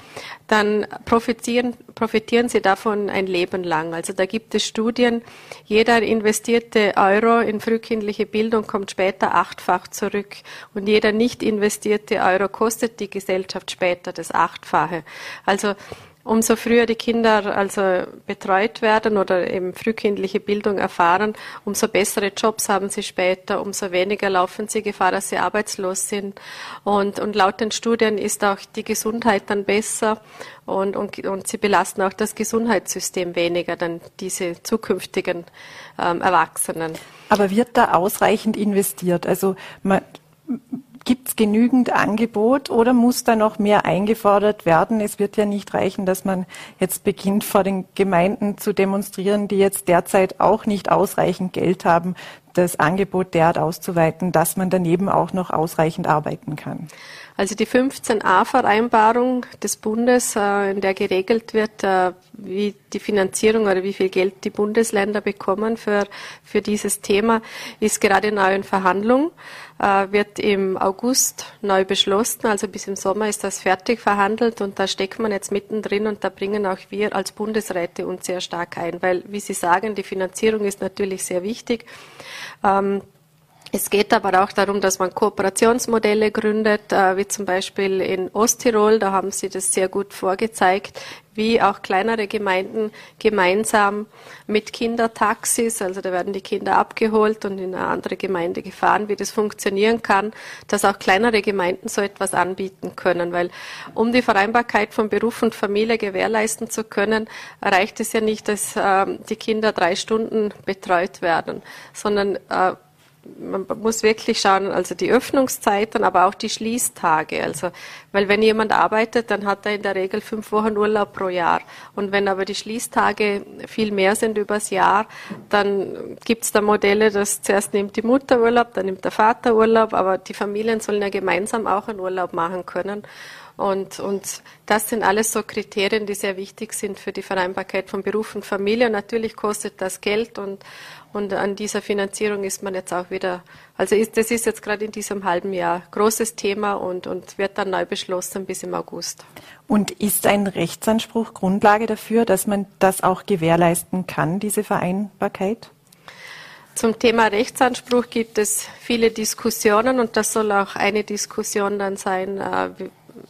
dann profitieren, profitieren sie davon ein Leben lang. Also da gibt es Studien, jeder investierte Euro in frühkindliche Bildung kommt später achtfach zurück und jeder nicht investierte Euro kostet die Gesellschaft später das Achtfache. Also umso früher die Kinder also betreut werden oder eben frühkindliche Bildung erfahren, umso bessere Jobs haben sie später, umso weniger laufen sie Gefahr, dass sie arbeitslos sind. Und, und laut den Studien ist auch die Gesundheit dann besser und, und, und sie belasten auch das Gesundheitssystem weniger, dann diese zukünftigen ähm, Erwachsenen. Aber wird da ausreichend investiert? Also man, Gibt es genügend Angebot oder muss da noch mehr eingefordert werden? Es wird ja nicht reichen, dass man jetzt beginnt, vor den Gemeinden zu demonstrieren, die jetzt derzeit auch nicht ausreichend Geld haben, das Angebot derart auszuweiten, dass man daneben auch noch ausreichend arbeiten kann. Also die 15a-Vereinbarung des Bundes, äh, in der geregelt wird, äh, wie die Finanzierung oder wie viel Geld die Bundesländer bekommen für, für dieses Thema, ist gerade neu in Verhandlung, äh, wird im August neu beschlossen. Also bis im Sommer ist das fertig verhandelt und da steckt man jetzt mittendrin und da bringen auch wir als Bundesräte uns sehr stark ein, weil, wie Sie sagen, die Finanzierung ist natürlich sehr wichtig. Ähm, es geht aber auch darum, dass man Kooperationsmodelle gründet, äh, wie zum Beispiel in Osttirol. Da haben Sie das sehr gut vorgezeigt, wie auch kleinere Gemeinden gemeinsam mit Kindertaxis, also da werden die Kinder abgeholt und in eine andere Gemeinde gefahren, wie das funktionieren kann, dass auch kleinere Gemeinden so etwas anbieten können, weil um die Vereinbarkeit von Beruf und Familie gewährleisten zu können, reicht es ja nicht, dass äh, die Kinder drei Stunden betreut werden, sondern äh, man muss wirklich schauen, also die Öffnungszeiten, aber auch die Schließtage. Also, weil wenn jemand arbeitet, dann hat er in der Regel fünf Wochen Urlaub pro Jahr. Und wenn aber die Schließtage viel mehr sind übers Jahr, dann gibt es da Modelle, dass zuerst nimmt die Mutter Urlaub, dann nimmt der Vater Urlaub, aber die Familien sollen ja gemeinsam auch einen Urlaub machen können. Und, und das sind alles so Kriterien, die sehr wichtig sind für die Vereinbarkeit von Beruf und Familie. Und natürlich kostet das Geld und, und an dieser Finanzierung ist man jetzt auch wieder, also ist, das ist jetzt gerade in diesem halben Jahr großes Thema und, und wird dann neu beschlossen bis im August. Und ist ein Rechtsanspruch Grundlage dafür, dass man das auch gewährleisten kann, diese Vereinbarkeit? Zum Thema Rechtsanspruch gibt es viele Diskussionen und das soll auch eine Diskussion dann sein äh,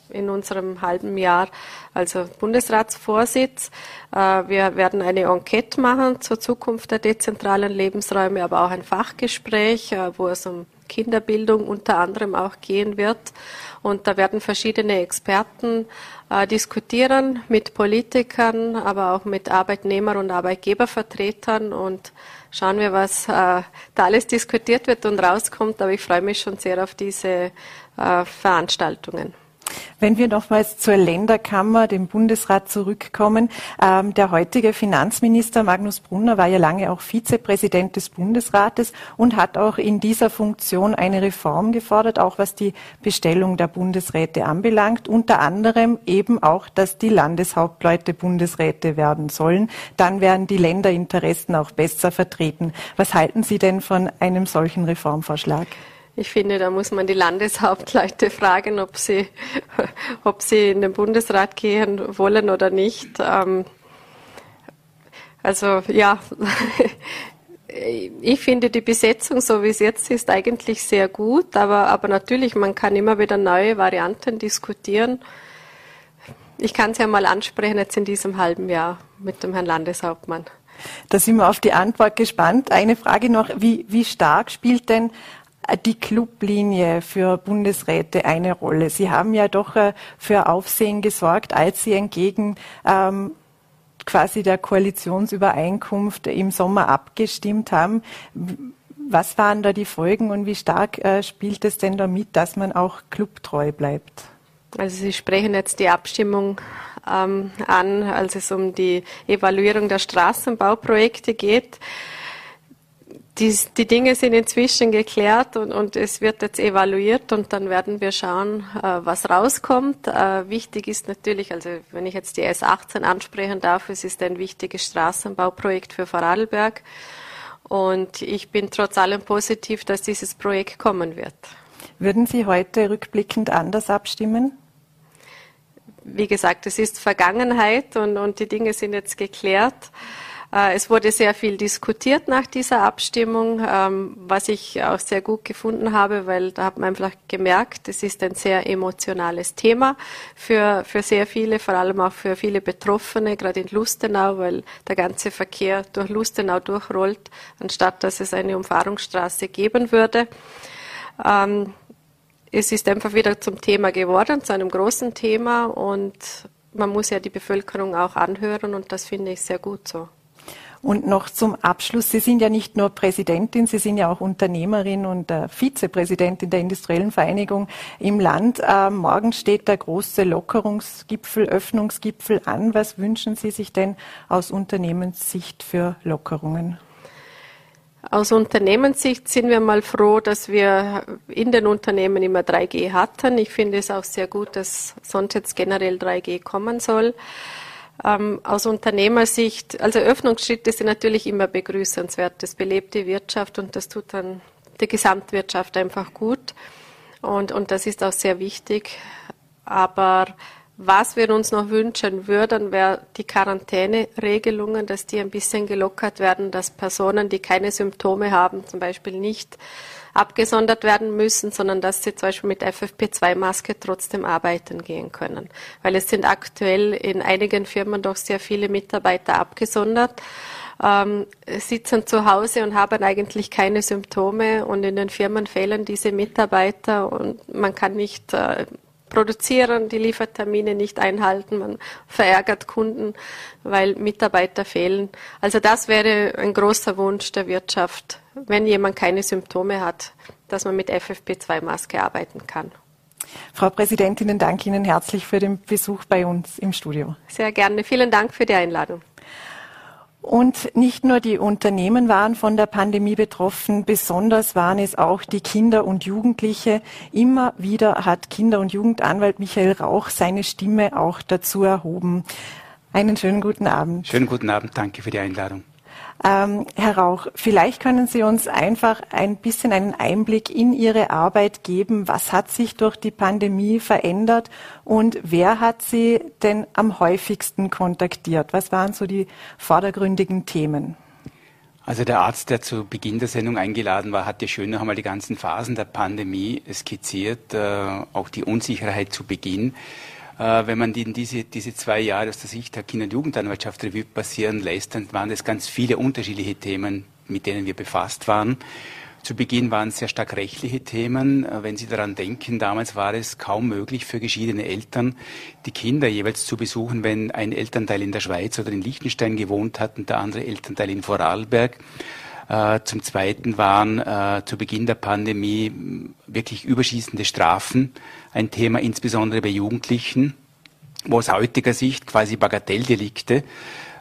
in unserem halben Jahr, also Bundesratsvorsitz. Äh, wir werden eine Enquete machen zur Zukunft der dezentralen Lebensräume, aber auch ein Fachgespräch, äh, wo es um Kinderbildung unter anderem auch gehen wird. Und da werden verschiedene Experten äh, diskutieren mit Politikern, aber auch mit Arbeitnehmer- und Arbeitgebervertretern und schauen wir, was äh, da alles diskutiert wird und rauskommt. Aber ich freue mich schon sehr auf diese äh, Veranstaltungen. Wenn wir nochmals zur Länderkammer, dem Bundesrat zurückkommen, ähm, der heutige Finanzminister Magnus Brunner war ja lange auch Vizepräsident des Bundesrates und hat auch in dieser Funktion eine Reform gefordert, auch was die Bestellung der Bundesräte anbelangt, unter anderem eben auch, dass die Landeshauptleute Bundesräte werden sollen. Dann werden die Länderinteressen auch besser vertreten. Was halten Sie denn von einem solchen Reformvorschlag? Ich finde, da muss man die Landeshauptleute fragen, ob sie, <laughs> ob sie in den Bundesrat gehen wollen oder nicht. Ähm, also ja, <laughs> ich finde die Besetzung, so wie es jetzt ist, eigentlich sehr gut, aber, aber natürlich, man kann immer wieder neue Varianten diskutieren. Ich kann es ja mal ansprechen jetzt in diesem halben Jahr mit dem Herrn Landeshauptmann. Da sind wir auf die Antwort gespannt. Eine Frage noch, wie, wie stark spielt denn die Clublinie für Bundesräte eine Rolle. Sie haben ja doch äh, für Aufsehen gesorgt, als Sie entgegen ähm, quasi der Koalitionsübereinkunft im Sommer abgestimmt haben. Was waren da die Folgen und wie stark äh, spielt es denn damit, dass man auch clubtreu bleibt? Also Sie sprechen jetzt die Abstimmung ähm, an, als es um die Evaluierung der Straßenbauprojekte geht die, die Dinge sind inzwischen geklärt und, und es wird jetzt evaluiert und dann werden wir schauen, äh, was rauskommt. Äh, wichtig ist natürlich, also wenn ich jetzt die S18 ansprechen darf, es ist ein wichtiges Straßenbauprojekt für Vorarlberg und ich bin trotz allem positiv, dass dieses Projekt kommen wird. Würden Sie heute rückblickend anders abstimmen? Wie gesagt, es ist Vergangenheit und, und die Dinge sind jetzt geklärt. Äh, es wurde sehr viel diskutiert nach dieser Abstimmung, ähm, was ich auch sehr gut gefunden habe, weil da hat man einfach gemerkt, es ist ein sehr emotionales Thema für, für sehr viele, vor allem auch für viele Betroffene, gerade in Lustenau, weil der ganze Verkehr durch Lustenau durchrollt, anstatt dass es eine Umfahrungsstraße geben würde. Ähm, es ist einfach wieder zum Thema geworden, zu einem großen Thema und man muss ja die Bevölkerung auch anhören und das finde ich sehr gut so. Und noch zum Abschluss, Sie sind ja nicht nur Präsidentin, Sie sind ja auch Unternehmerin und äh, Vizepräsidentin der Industriellen Vereinigung im Land. Äh, morgen steht der große Lockerungsgipfel, Öffnungsgipfel an. Was wünschen Sie sich denn aus Unternehmenssicht für Lockerungen? Aus Unternehmenssicht sind wir mal froh, dass wir in den Unternehmen immer 3G hatten. Ich finde es auch sehr gut, dass sonst jetzt generell 3G kommen soll. Ähm, aus Unternehmersicht, also Öffnungsschritte sind natürlich immer begrüßenswert. Das belebt die Wirtschaft und das tut dann die Gesamtwirtschaft einfach gut. Und, und das ist auch sehr wichtig. Aber was wir uns noch wünschen würden, wäre die Quarantäneregelungen, dass die ein bisschen gelockert werden, dass Personen, die keine Symptome haben, zum Beispiel nicht abgesondert werden müssen, sondern dass sie zum Beispiel mit FFP2-Maske trotzdem arbeiten gehen können. Weil es sind aktuell in einigen Firmen doch sehr viele Mitarbeiter abgesondert. Ähm, sitzen zu Hause und haben eigentlich keine Symptome und in den Firmen fehlen diese Mitarbeiter und man kann nicht äh, produzieren, die Liefertermine nicht einhalten, man verärgert Kunden, weil Mitarbeiter fehlen. Also das wäre ein großer Wunsch der Wirtschaft, wenn jemand keine Symptome hat, dass man mit FFP2-Maske arbeiten kann. Frau Präsidentin, ich danke Ihnen herzlich für den Besuch bei uns im Studio. Sehr gerne. Vielen Dank für die Einladung. Und nicht nur die Unternehmen waren von der Pandemie betroffen, besonders waren es auch die Kinder und Jugendliche. Immer wieder hat Kinder- und Jugendanwalt Michael Rauch seine Stimme auch dazu erhoben. Einen schönen guten Abend. Schönen guten Abend, danke für die Einladung. Ähm, Herr Rauch, vielleicht können Sie uns einfach ein bisschen einen Einblick in Ihre Arbeit geben. Was hat sich durch die Pandemie verändert und wer hat Sie denn am häufigsten kontaktiert? Was waren so die vordergründigen Themen? Also der Arzt, der zu Beginn der Sendung eingeladen war, hat ja schön noch einmal die ganzen Phasen der Pandemie skizziert, äh, auch die Unsicherheit zu Beginn. Äh, wenn man die, diese, diese zwei Jahre aus der Sicht der Kinder- und Jugendanwaltschaft Revue passieren lässt, dann waren es ganz viele unterschiedliche Themen, mit denen wir befasst waren. Zu Beginn waren es sehr stark rechtliche Themen. Äh, wenn Sie daran denken, damals war es kaum möglich für geschiedene Eltern, die Kinder jeweils zu besuchen, wenn ein Elternteil in der Schweiz oder in Liechtenstein gewohnt hat und der andere Elternteil in Vorarlberg. Äh, zum Zweiten waren zu Beginn der Pandemie wirklich überschießende Strafen ein Thema, insbesondere bei Jugendlichen, wo aus heutiger Sicht quasi Bagatelldelikte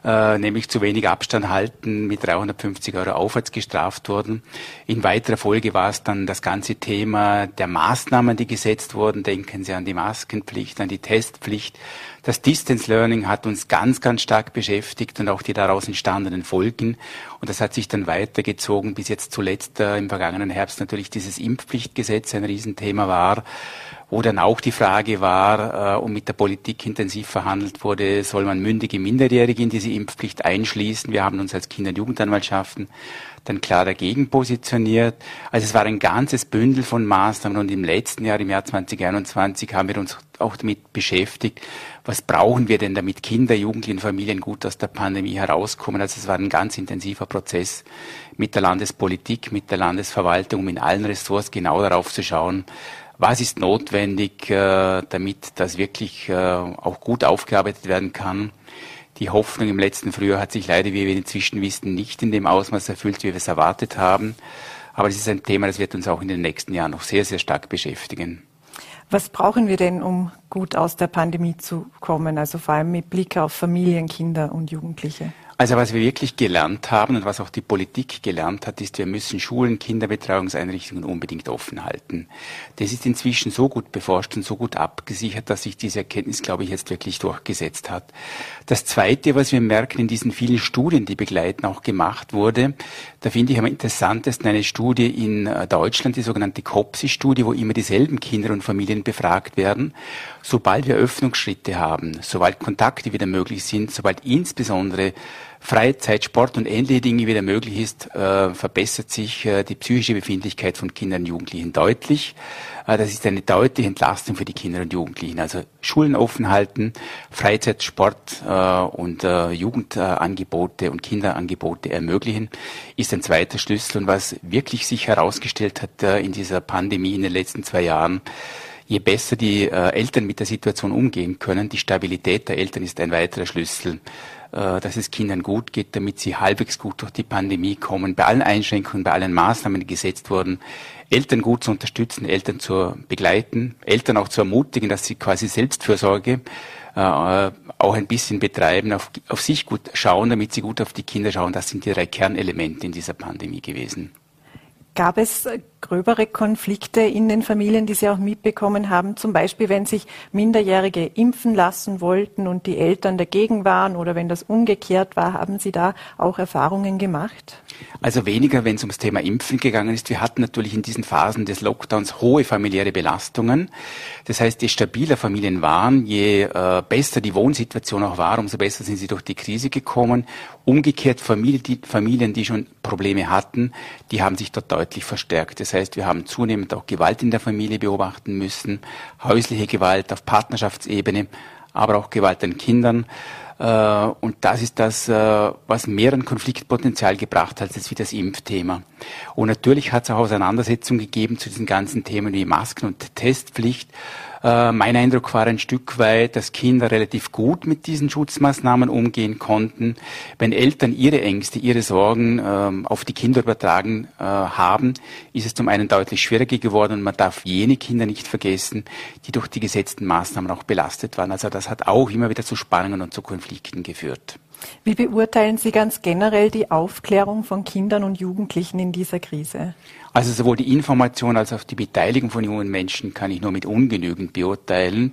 äh, nämlich zu wenig Abstand halten, mit 350 Euro aufwärts gestraft wurden. In weiterer Folge war es dann das ganze Thema der Maßnahmen, die gesetzt wurden. Denken Sie an die Maskenpflicht, an die Testpflicht. Das Distance Learning hat uns ganz, ganz stark beschäftigt und auch die daraus entstandenen Folgen. Und das hat sich dann weitergezogen, bis jetzt zuletzt äh, im vergangenen Herbst natürlich dieses Impfpflichtgesetz ein Riesenthema war wo dann auch die Frage war äh, und mit der Politik intensiv verhandelt wurde, soll man mündige Minderjährige in diese Impfpflicht einschließen. Wir haben uns als Kinder- und Jugendanwaltschaften dann klar dagegen positioniert. Also es war ein ganzes Bündel von Maßnahmen und im letzten Jahr, im Jahr 2021, haben wir uns auch damit beschäftigt, was brauchen wir denn, damit Kinder, Jugendliche und Familien gut aus der Pandemie herauskommen. Also es war ein ganz intensiver Prozess mit der Landespolitik, mit der Landesverwaltung, um in allen Ressorts genau darauf zu schauen, was ist notwendig, äh, damit das wirklich äh, auch gut aufgearbeitet werden kann. Die Hoffnung im letzten Frühjahr hat sich leider, wie wir inzwischen wissen, nicht in dem Ausmaß erfüllt, wie wir es erwartet haben. Aber es ist ein Thema, das wird uns auch in den nächsten Jahren noch sehr, sehr stark beschäftigen. Was brauchen wir denn, um gut aus der Pandemie zu kommen? Also vor allem mit Blick auf Familien, Kinder und Jugendliche. Also was wir wirklich gelernt haben und was auch die Politik gelernt hat, ist, wir müssen Schulen, Kinderbetreuungseinrichtungen unbedingt offen halten. Das ist inzwischen so gut beforscht und so gut abgesichert, dass sich diese Erkenntnis, glaube ich, jetzt wirklich durchgesetzt hat. Das Zweite, was wir merken in diesen vielen Studien, die begleiten, auch gemacht wurde, da finde ich am interessantesten eine Studie in äh, Deutschland, die sogenannte COPSI-Studie, wo immer dieselben Kinder und Familien befragt werden. Sobald wir Öffnungsschritte haben, sobald Kontakte wieder möglich sind, sobald insbesondere Freizeit, Sport und ähnliche Dinge wieder möglich ist, äh, verbessert sich äh, die psychische Befindlichkeit von Kindern und Jugendlichen deutlich. Äh, das ist eine deutliche Entlastung für die Kinder und Jugendlichen. Also Schulen offen halten, Freizeit, Sport äh, und äh, Jugendangebote und Kinderangebote ermöglichen, ist ein zweiter Schlüssel. Und was wirklich sich herausgestellt hat äh, in dieser Pandemie in den letzten zwei Jahren, je besser die Eltern mit der Situation umgehen können, die Stabilität der Eltern ist ein weiterer Schlüssel dass es Kindern gut geht, damit sie halbwegs gut durch die Pandemie kommen, bei allen Einschränkungen, bei allen Maßnahmen, die gesetzt wurden, Eltern gut zu unterstützen, Eltern zu begleiten, Eltern auch zu ermutigen, dass sie quasi Selbstfürsorge äh, auch ein bisschen betreiben, auf, auf sich gut schauen, damit sie gut auf die Kinder schauen. Das sind die drei Kernelemente in dieser Pandemie gewesen. Gab es gröbere Konflikte in den Familien, die Sie auch mitbekommen haben? Zum Beispiel, wenn sich Minderjährige impfen lassen wollten und die Eltern dagegen waren oder wenn das umgekehrt war, haben Sie da auch Erfahrungen gemacht? Also weniger, wenn es ums Thema Impfen gegangen ist. Wir hatten natürlich in diesen Phasen des Lockdowns hohe familiäre Belastungen. Das heißt, je stabiler Familien waren, je äh, besser die Wohnsituation auch war, umso besser sind sie durch die Krise gekommen. Umgekehrt Familie, die, Familien, die schon Probleme hatten, die haben sich dort deutlich verstärkt. Das heißt, wir haben zunehmend auch Gewalt in der Familie beobachten müssen, häusliche Gewalt auf Partnerschaftsebene, aber auch Gewalt an Kindern. Äh, und das ist das, äh, was mehr an Konfliktpotenzial gebracht hat als wie das Impfthema. Und natürlich hat es auch Auseinandersetzungen gegeben zu diesen ganzen Themen wie Masken und Testpflicht. Äh, mein Eindruck war ein Stück weit, dass Kinder relativ gut mit diesen Schutzmaßnahmen umgehen konnten. Wenn Eltern ihre Ängste, ihre Sorgen ähm, auf die Kinder übertragen äh, haben, ist es zum einen deutlich schwieriger geworden und man darf jene Kinder nicht vergessen, die durch die gesetzten Maßnahmen auch belastet waren. Also das hat auch immer wieder zu Spannungen und zu Konflikten geführt. Wie beurteilen Sie ganz generell die Aufklärung von Kindern und Jugendlichen in dieser Krise? Also sowohl die Information als auch die Beteiligung von jungen Menschen kann ich nur mit ungenügend beurteilen.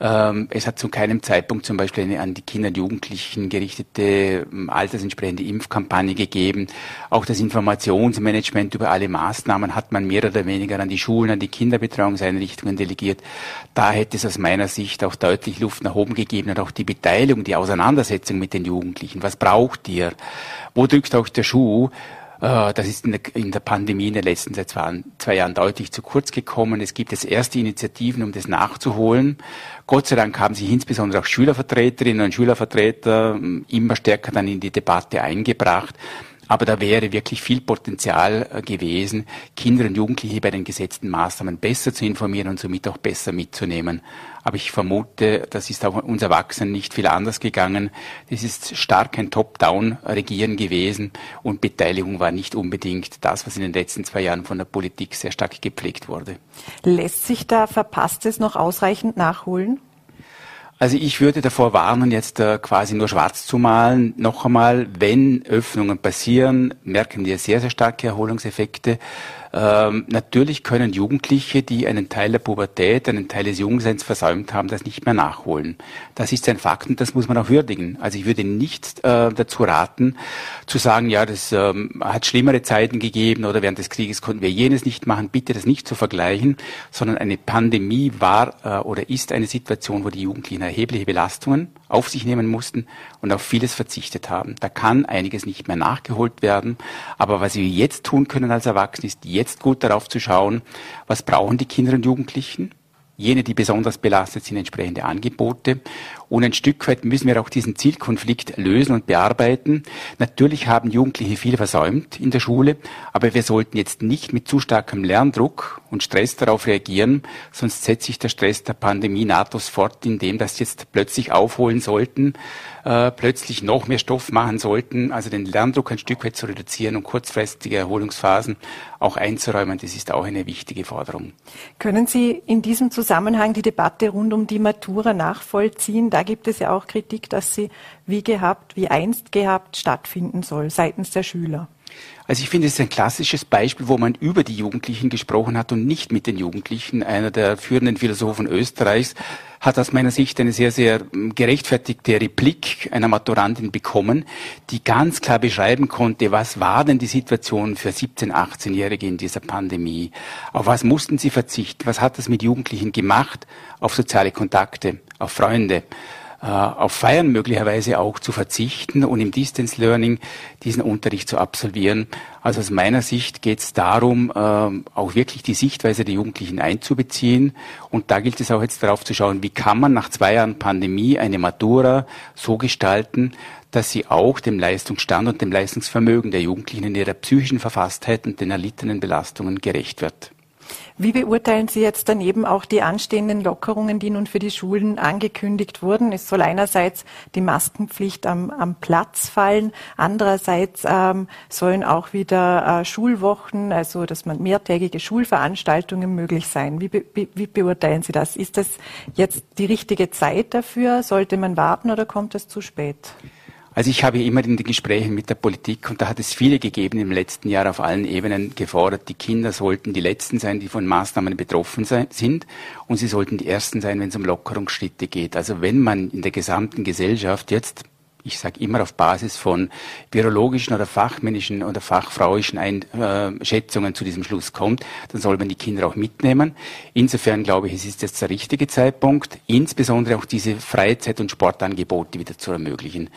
Ähm, es hat zu keinem Zeitpunkt zum Beispiel eine an die Kinder und Jugendlichen gerichtete ähm, altersentsprechende Impfkampagne gegeben. Auch das Informationsmanagement über alle Maßnahmen hat man mehr oder weniger an die Schulen, an die Kinderbetreuungseinrichtungen delegiert. Da hätte es aus meiner Sicht auch deutlich Luft nach oben gegeben und auch die Beteiligung, die Auseinandersetzung mit den Jugendlichen. Was braucht ihr? Wo drückt auch der Schuh? Äh, das ist in der, Pandemie in den letzten zwei, Jahren deutlich zu kurz gekommen. Es gibt jetzt erste Initiativen, um das nachzuholen. Gott sei Dank haben sich insbesondere auch Schülervertreterinnen und Schülervertreter ähm, immer stärker dann in die Debatte eingebracht. Aber da wäre wirklich viel Potenzial äh, gewesen, Kinder und Jugendliche bei den gesetzten Maßnahmen besser zu informieren und somit auch besser mitzunehmen. Aber ich vermute, das ist auch uns Erwachsenen nicht viel anders gegangen. Das ist stark ein Top-Down-Regieren gewesen und Beteiligung war nicht unbedingt das, was in den letzten zwei Jahren von der Politik sehr stark gepflegt wurde. Lässt sich da Verpasstes noch ausreichend nachholen? Also ich würde davor warnen, jetzt äh, quasi nur schwarz zu malen. Noch einmal, wenn Öffnungen passieren, merken wir sehr, sehr starke Erholungseffekte. Ähm, natürlich können Jugendliche, die einen Teil der Pubertät, einen Teil des Jungseins versäumt haben, das nicht mehr nachholen. Das ist ein Fakt und das muss man auch würdigen. Also ich würde nicht äh, dazu raten, zu sagen, ja, das ähm, hat schlimmere Zeiten gegeben oder während des Krieges konnten wir jenes nicht machen. Bitte das nicht zu vergleichen, sondern eine Pandemie war äh, oder ist eine Situation, wo die Jugendlichen erhebliche Belastungen auf sich nehmen mussten und auf vieles verzichtet haben. Da kann einiges nicht mehr nachgeholt werden. Aber was wir jetzt tun können als Erwachsene, ist jetzt gut darauf zu schauen, was brauchen die Kinder und Jugendlichen? Jene, die besonders belastet sind, entsprechende Angebote. Und ein Stück weit müssen wir auch diesen Zielkonflikt lösen und bearbeiten. Natürlich haben Jugendliche viel versäumt in der Schule, aber wir sollten jetzt nicht mit zu starkem Lerndruck und Stress darauf reagieren, sonst setzt sich der Stress der Pandemie nahtlos fort, indem das jetzt plötzlich aufholen sollten, äh, plötzlich noch mehr Stoff machen sollten, also den Lerndruck ein Stück weit zu reduzieren und kurzfristige Erholungsphasen auch einzuräumen, das ist auch eine wichtige Forderung. Können Sie in diesem Zusammenhang die Debatte rund um die Matura nachvollziehen? Da gibt es ja auch Kritik, dass sie wie gehabt, wie einst gehabt stattfinden soll seitens der Schüler. Also ich finde, es ist ein klassisches Beispiel, wo man über die Jugendlichen gesprochen hat und nicht mit den Jugendlichen. Einer der führenden Philosophen Österreichs hat aus meiner Sicht eine sehr, sehr ähm, gerechtfertigte Replik einer Maturandin bekommen, die ganz klar beschreiben konnte, was war denn die Situation für 17-, 18-Jährige in dieser Pandemie? Auf was mussten sie verzichten? Was hat das mit Jugendlichen gemacht? Auf soziale Kontakte, auf Freunde, äh, auf Feiern möglicherweise auch zu verzichten und im Distance Learning diesen Unterricht zu absolvieren. Also aus meiner Sicht geht es darum, ähm, auch wirklich die Sichtweise der Jugendlichen einzubeziehen. Und da gilt es auch jetzt darauf zu schauen, wie kann man nach zwei Jahren Pandemie eine Matura so gestalten, dass sie auch dem Leistungsstand und dem Leistungsvermögen der Jugendlichen in ihrer psychischen Verfasstheit und den erlittenen Belastungen gerecht wird. Wie beurteilen Sie jetzt daneben auch die anstehenden Lockerungen, die nun für die Schulen angekündigt wurden? Es soll einerseits die Maskenpflicht am, am Platz fallen, andererseits ähm, sollen auch wieder äh, Schulwochen, also dass man mehrtägige Schulveranstaltungen möglich sein. Wie, wie, wie beurteilen Sie das? Ist das jetzt die richtige Zeit dafür? Sollte man warten oder kommt es zu spät? Also ich habe immer in den Gesprächen mit der Politik, und da hat es viele gegeben im letzten Jahr auf allen Ebenen gefordert, die Kinder sollten die Letzten sein, die von Maßnahmen betroffen sind, und sie sollten die Ersten sein, wenn es um Lockerungsschritte geht. Also wenn man in der gesamten Gesellschaft jetzt ich sage immer auf Basis von virologischen oder fachmännischen oder fachfrauischen Einschätzungen zu diesem Schluss kommt, dann soll man die Kinder auch mitnehmen. Insofern glaube ich, es ist jetzt der richtige Zeitpunkt, insbesondere auch diese Freizeit- und Sportangebote wieder zu ermöglichen.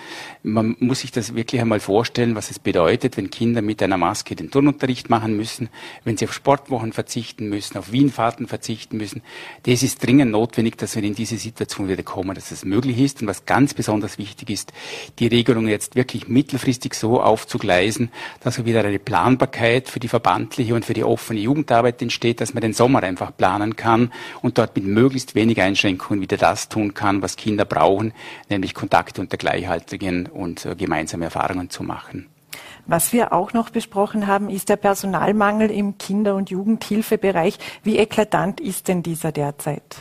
Man muss sich das wirklich einmal vorstellen, was es bedeutet, wenn Kinder mit einer Maske den Turnunterricht machen müssen, wenn sie auf Sportwochen verzichten müssen, auf Wienfahrten verzichten müssen. Das ist dringend notwendig, dass wir in diese Situation wieder kommen, dass es möglich ist. Und was ganz besonders wichtig ist, die Regelung jetzt wirklich mittelfristig so aufzugleisen, dass wieder eine Planbarkeit für die verbandliche und für die offene Jugendarbeit entsteht, dass man den Sommer einfach planen kann und dort mit möglichst wenig Einschränkungen wieder das tun kann, was Kinder brauchen, nämlich Kontakte unter Gleichaltrigen und äh, gemeinsame Erfahrungen zu machen. Was wir auch noch besprochen haben, ist der Personalmangel im Kinder- und Jugendhilfebereich. Wie eklatant ist denn dieser derzeit?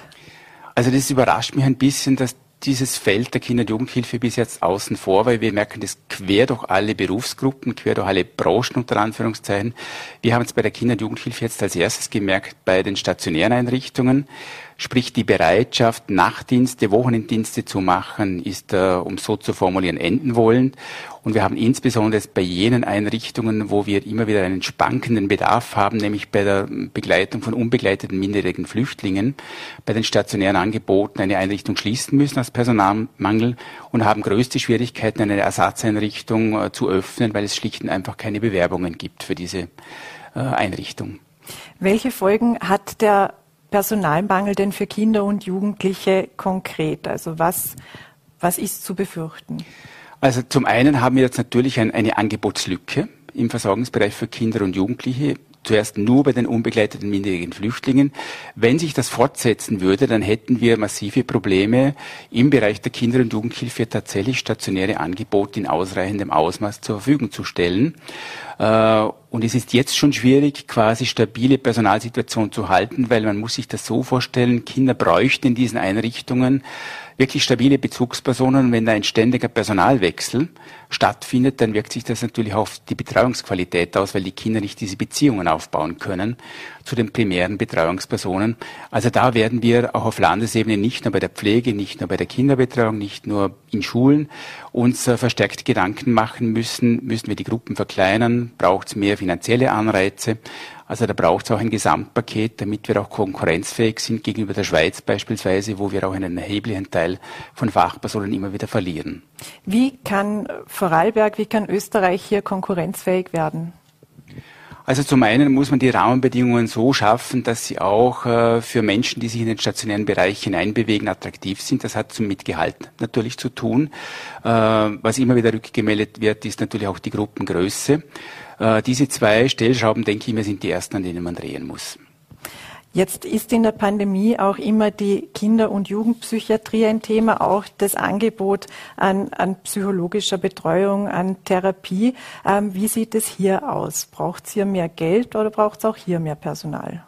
Also das überrascht mich ein bisschen, dass dieses Feld der Kinder- und Jugendhilfe bis jetzt außen vor, weil wir merken, das quer durch alle Berufsgruppen, quer durch alle Branchen unter Anführungszeichen. Wir haben es bei der Kinder- und Jugendhilfe jetzt als erstes gemerkt bei den stationären Einrichtungen. Sprich, die Bereitschaft, Nachtdienste, Wochenenddienste zu machen, ist, äh, um so zu formulieren, enden wollend. Und wir haben insbesondere bei jenen Einrichtungen, wo wir immer wieder einen spankenden Bedarf haben, nämlich bei der Begleitung von unbegleiteten minderjährigen Flüchtlingen, bei den stationären Angeboten eine Einrichtung schließen müssen aus Personalmangel und haben größte Schwierigkeiten, eine Ersatzeinrichtung äh, zu öffnen, weil es schlicht und einfach keine Bewerbungen gibt für diese äh, Einrichtung. Welche Folgen hat der Personalmangel denn für Kinder und Jugendliche konkret? Also was, was ist zu befürchten? Also zum einen haben wir jetzt natürlich ein, eine Angebotslücke im Versorgungsbereich für Kinder und Jugendliche zuerst nur bei den unbegleiteten minderjährigen Flüchtlingen. Wenn sich das fortsetzen würde, dann hätten wir massive Probleme im Bereich der Kinder- und Jugendhilfe tatsächlich stationäre Angebote in ausreichendem Ausmaß zur Verfügung zu stellen. Äh, und es ist jetzt schon schwierig, quasi stabile Personalsituation zu halten, weil man muss sich das so vorstellen, Kinder bräuchten in diesen Einrichtungen wirklich stabile Bezugspersonen. Wenn da ein ständiger Personalwechsel stattfindet, dann wirkt sich das natürlich auf die Betreuungsqualität aus, weil die Kinder nicht diese Beziehungen aufbauen können zu den primären Betreuungspersonen. Also da werden wir auch auf Landesebene nicht nur bei der Pflege, nicht nur bei der Kinderbetreuung, nicht nur in Schulen uns äh, verstärkt Gedanken machen müssen. Müssen wir die Gruppen verkleinern? Braucht es mehr finanzielle Anreize? Also da braucht es auch ein Gesamtpaket, damit wir auch konkurrenzfähig sind gegenüber der Schweiz beispielsweise, wo wir auch einen erheblichen Teil von Fachpersonen immer wieder verlieren. Wie kann Vorarlberg, wie kann Österreich hier konkurrenzfähig werden? Also zum einen muss man die Rahmenbedingungen so schaffen, dass sie auch äh, für Menschen, die sich in den stationären Bereich hineinbewegen, attraktiv sind. Das hat mit Gehalt natürlich zu tun. Äh, was immer wieder rückgemeldet wird, ist natürlich auch die Gruppengröße. Äh, diese zwei Stellschrauben, denke ich mir, sind die ersten, an denen man drehen muss. Jetzt ist in der Pandemie auch immer die Kinder- und Jugendpsychiatrie ein Thema, auch das Angebot an, an psychologischer Betreuung, an Therapie. Ähm, wie sieht es hier aus? Braucht es hier mehr Geld oder braucht es auch hier mehr Personal?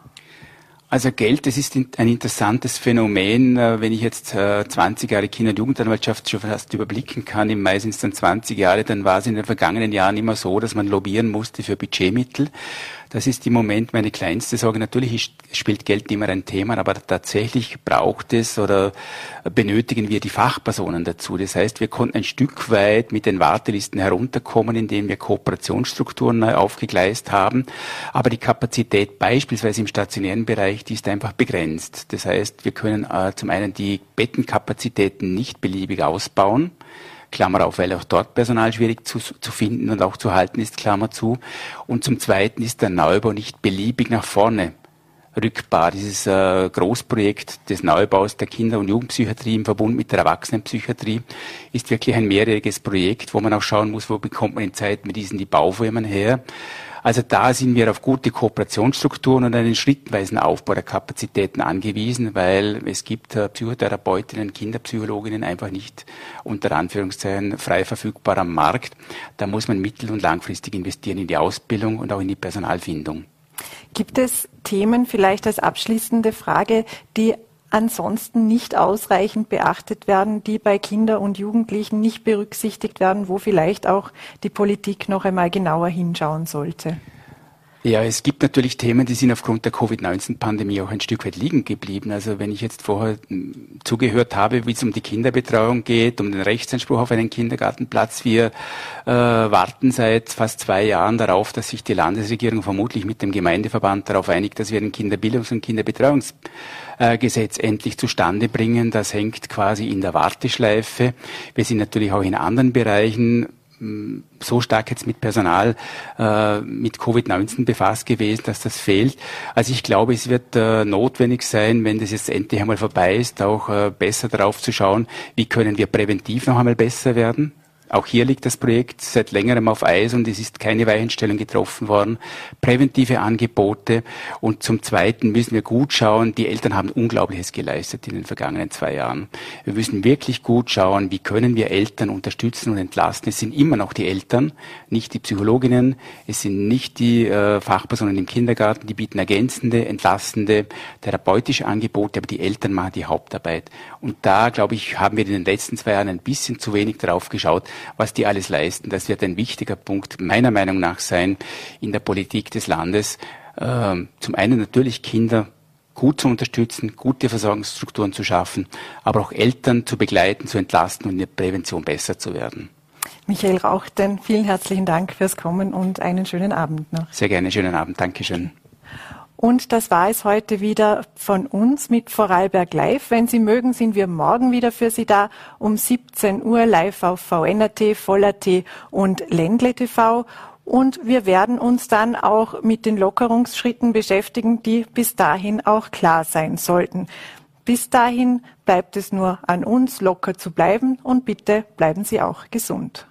Also Geld, das ist ein interessantes Phänomen. Äh, wenn ich jetzt 20 äh, Jahre Kinder- und Jugendanwaltschaft schon fast überblicken kann, im Mai sind es dann 20 Jahre, dann war es in den vergangenen Jahren immer so, dass man lobbyieren musste für Budgetmittel. Das ist im Moment meine kleinste Sorge. Natürlich spielt Geld immer ein Thema, aber tatsächlich braucht es oder benötigen wir die Fachpersonen dazu. Das heißt, wir konnten ein Stück weit mit den Wartelisten herunterkommen, indem wir Kooperationsstrukturen neu aufgegleist haben. Aber die Kapazität beispielsweise im stationären Bereich, die ist einfach begrenzt. Das heißt, wir können äh, zum einen die Bettenkapazitäten nicht beliebig ausbauen. Klammer auf, weil auch dort Personal schwierig zu, zu finden und auch zu halten ist, Klammer zu. Und zum Zweiten ist der Neubau nicht beliebig nach vorne rückbar. Dieses äh, Großprojekt des Neubaus der Kinder- und Jugendpsychiatrie im Verbund mit der Erwachsenenpsychiatrie ist wirklich ein mehrjähriges Projekt, wo man auch schauen muss, wo bekommt man in Zeit mit diesen die Baufirmen her. Also da sind wir auf gute Kooperationsstrukturen und einen schrittweisen Aufbau der Kapazitäten angewiesen, weil es gibt äh, Psychotherapeutinnen, Kinderpsychologinnen einfach nicht unter Anführungszeichen frei verfügbar am Markt. Da muss man mittel- und langfristig investieren in die Ausbildung und auch in die Personalfindung. Gibt es Themen vielleicht als abschließende Frage, die ansonsten nicht ausreichend beachtet werden, die bei Kindern und Jugendlichen nicht berücksichtigt werden, wo vielleicht auch die Politik noch einmal genauer hinschauen sollte? Ja, es gibt natürlich Themen, die sind aufgrund der Covid-19-Pandemie auch ein Stück weit liegen geblieben. Also wenn ich jetzt vorher hm, zugehört habe, wie es um die Kinderbetreuung geht, um den Rechtsanspruch auf einen Kindergartenplatz, wir äh, warten seit fast zwei Jahren darauf, dass sich die Landesregierung vermutlich mit dem Gemeindeverband darauf einigt, dass wir ein Kinderbildungs- und Kinderbetreuungsgesetz endlich zustande bringen. Das hängt quasi in der Warteschleife. Wir sind natürlich auch in anderen Bereichen so stark jetzt mit Personal äh, mit Covid-19 befasst gewesen, dass das fehlt. Also ich glaube, es wird äh, notwendig sein, wenn das jetzt endlich einmal vorbei ist, auch äh, besser darauf zu schauen, wie können wir präventiv noch einmal besser werden Auch hier liegt das Projekt seit längerem auf Eis und es ist keine Weichenstellung getroffen worden. Präventive Angebote und zum Zweiten müssen wir gut schauen. Die Eltern haben Unglaubliches geleistet in den vergangenen zwei Jahren. Wir müssen wirklich gut schauen, wie können wir Eltern unterstützen und entlasten. Es sind immer noch die Eltern, nicht die Psychologinnen, es sind nicht die äh, Fachpersonen im Kindergarten, die bieten ergänzende, entlastende, therapeutische Angebote, aber die Eltern machen die Hauptarbeit. Und da, glaube ich, haben wir in den letzten zwei Jahren ein bisschen zu wenig drauf geschaut was die alles leisten. Das wird ein wichtiger Punkt meiner Meinung nach sein in der Politik des Landes. Ähm, zum einen natürlich Kinder gut zu unterstützen, gute Versorgungsstrukturen zu schaffen, aber auch Eltern zu begleiten, zu entlasten und in der Prävention besser zu werden. Michael Rauchten, vielen herzlichen Dank fürs Kommen und einen schönen Abend noch. Sehr gerne, schönen Abend. Dankeschön. Und das war es heute wieder von uns mit Vorarlberg Live. Wenn Sie mögen, sind wir morgen wieder für Sie da um 17 Uhr live auf VNRT, Voller.at und Ländle TV. Und wir werden uns dann auch mit den Lockerungsschritten beschäftigen, die bis dahin auch klar sein sollten. Bis dahin bleibt es nur an uns, locker zu bleiben und bitte bleiben Sie auch gesund.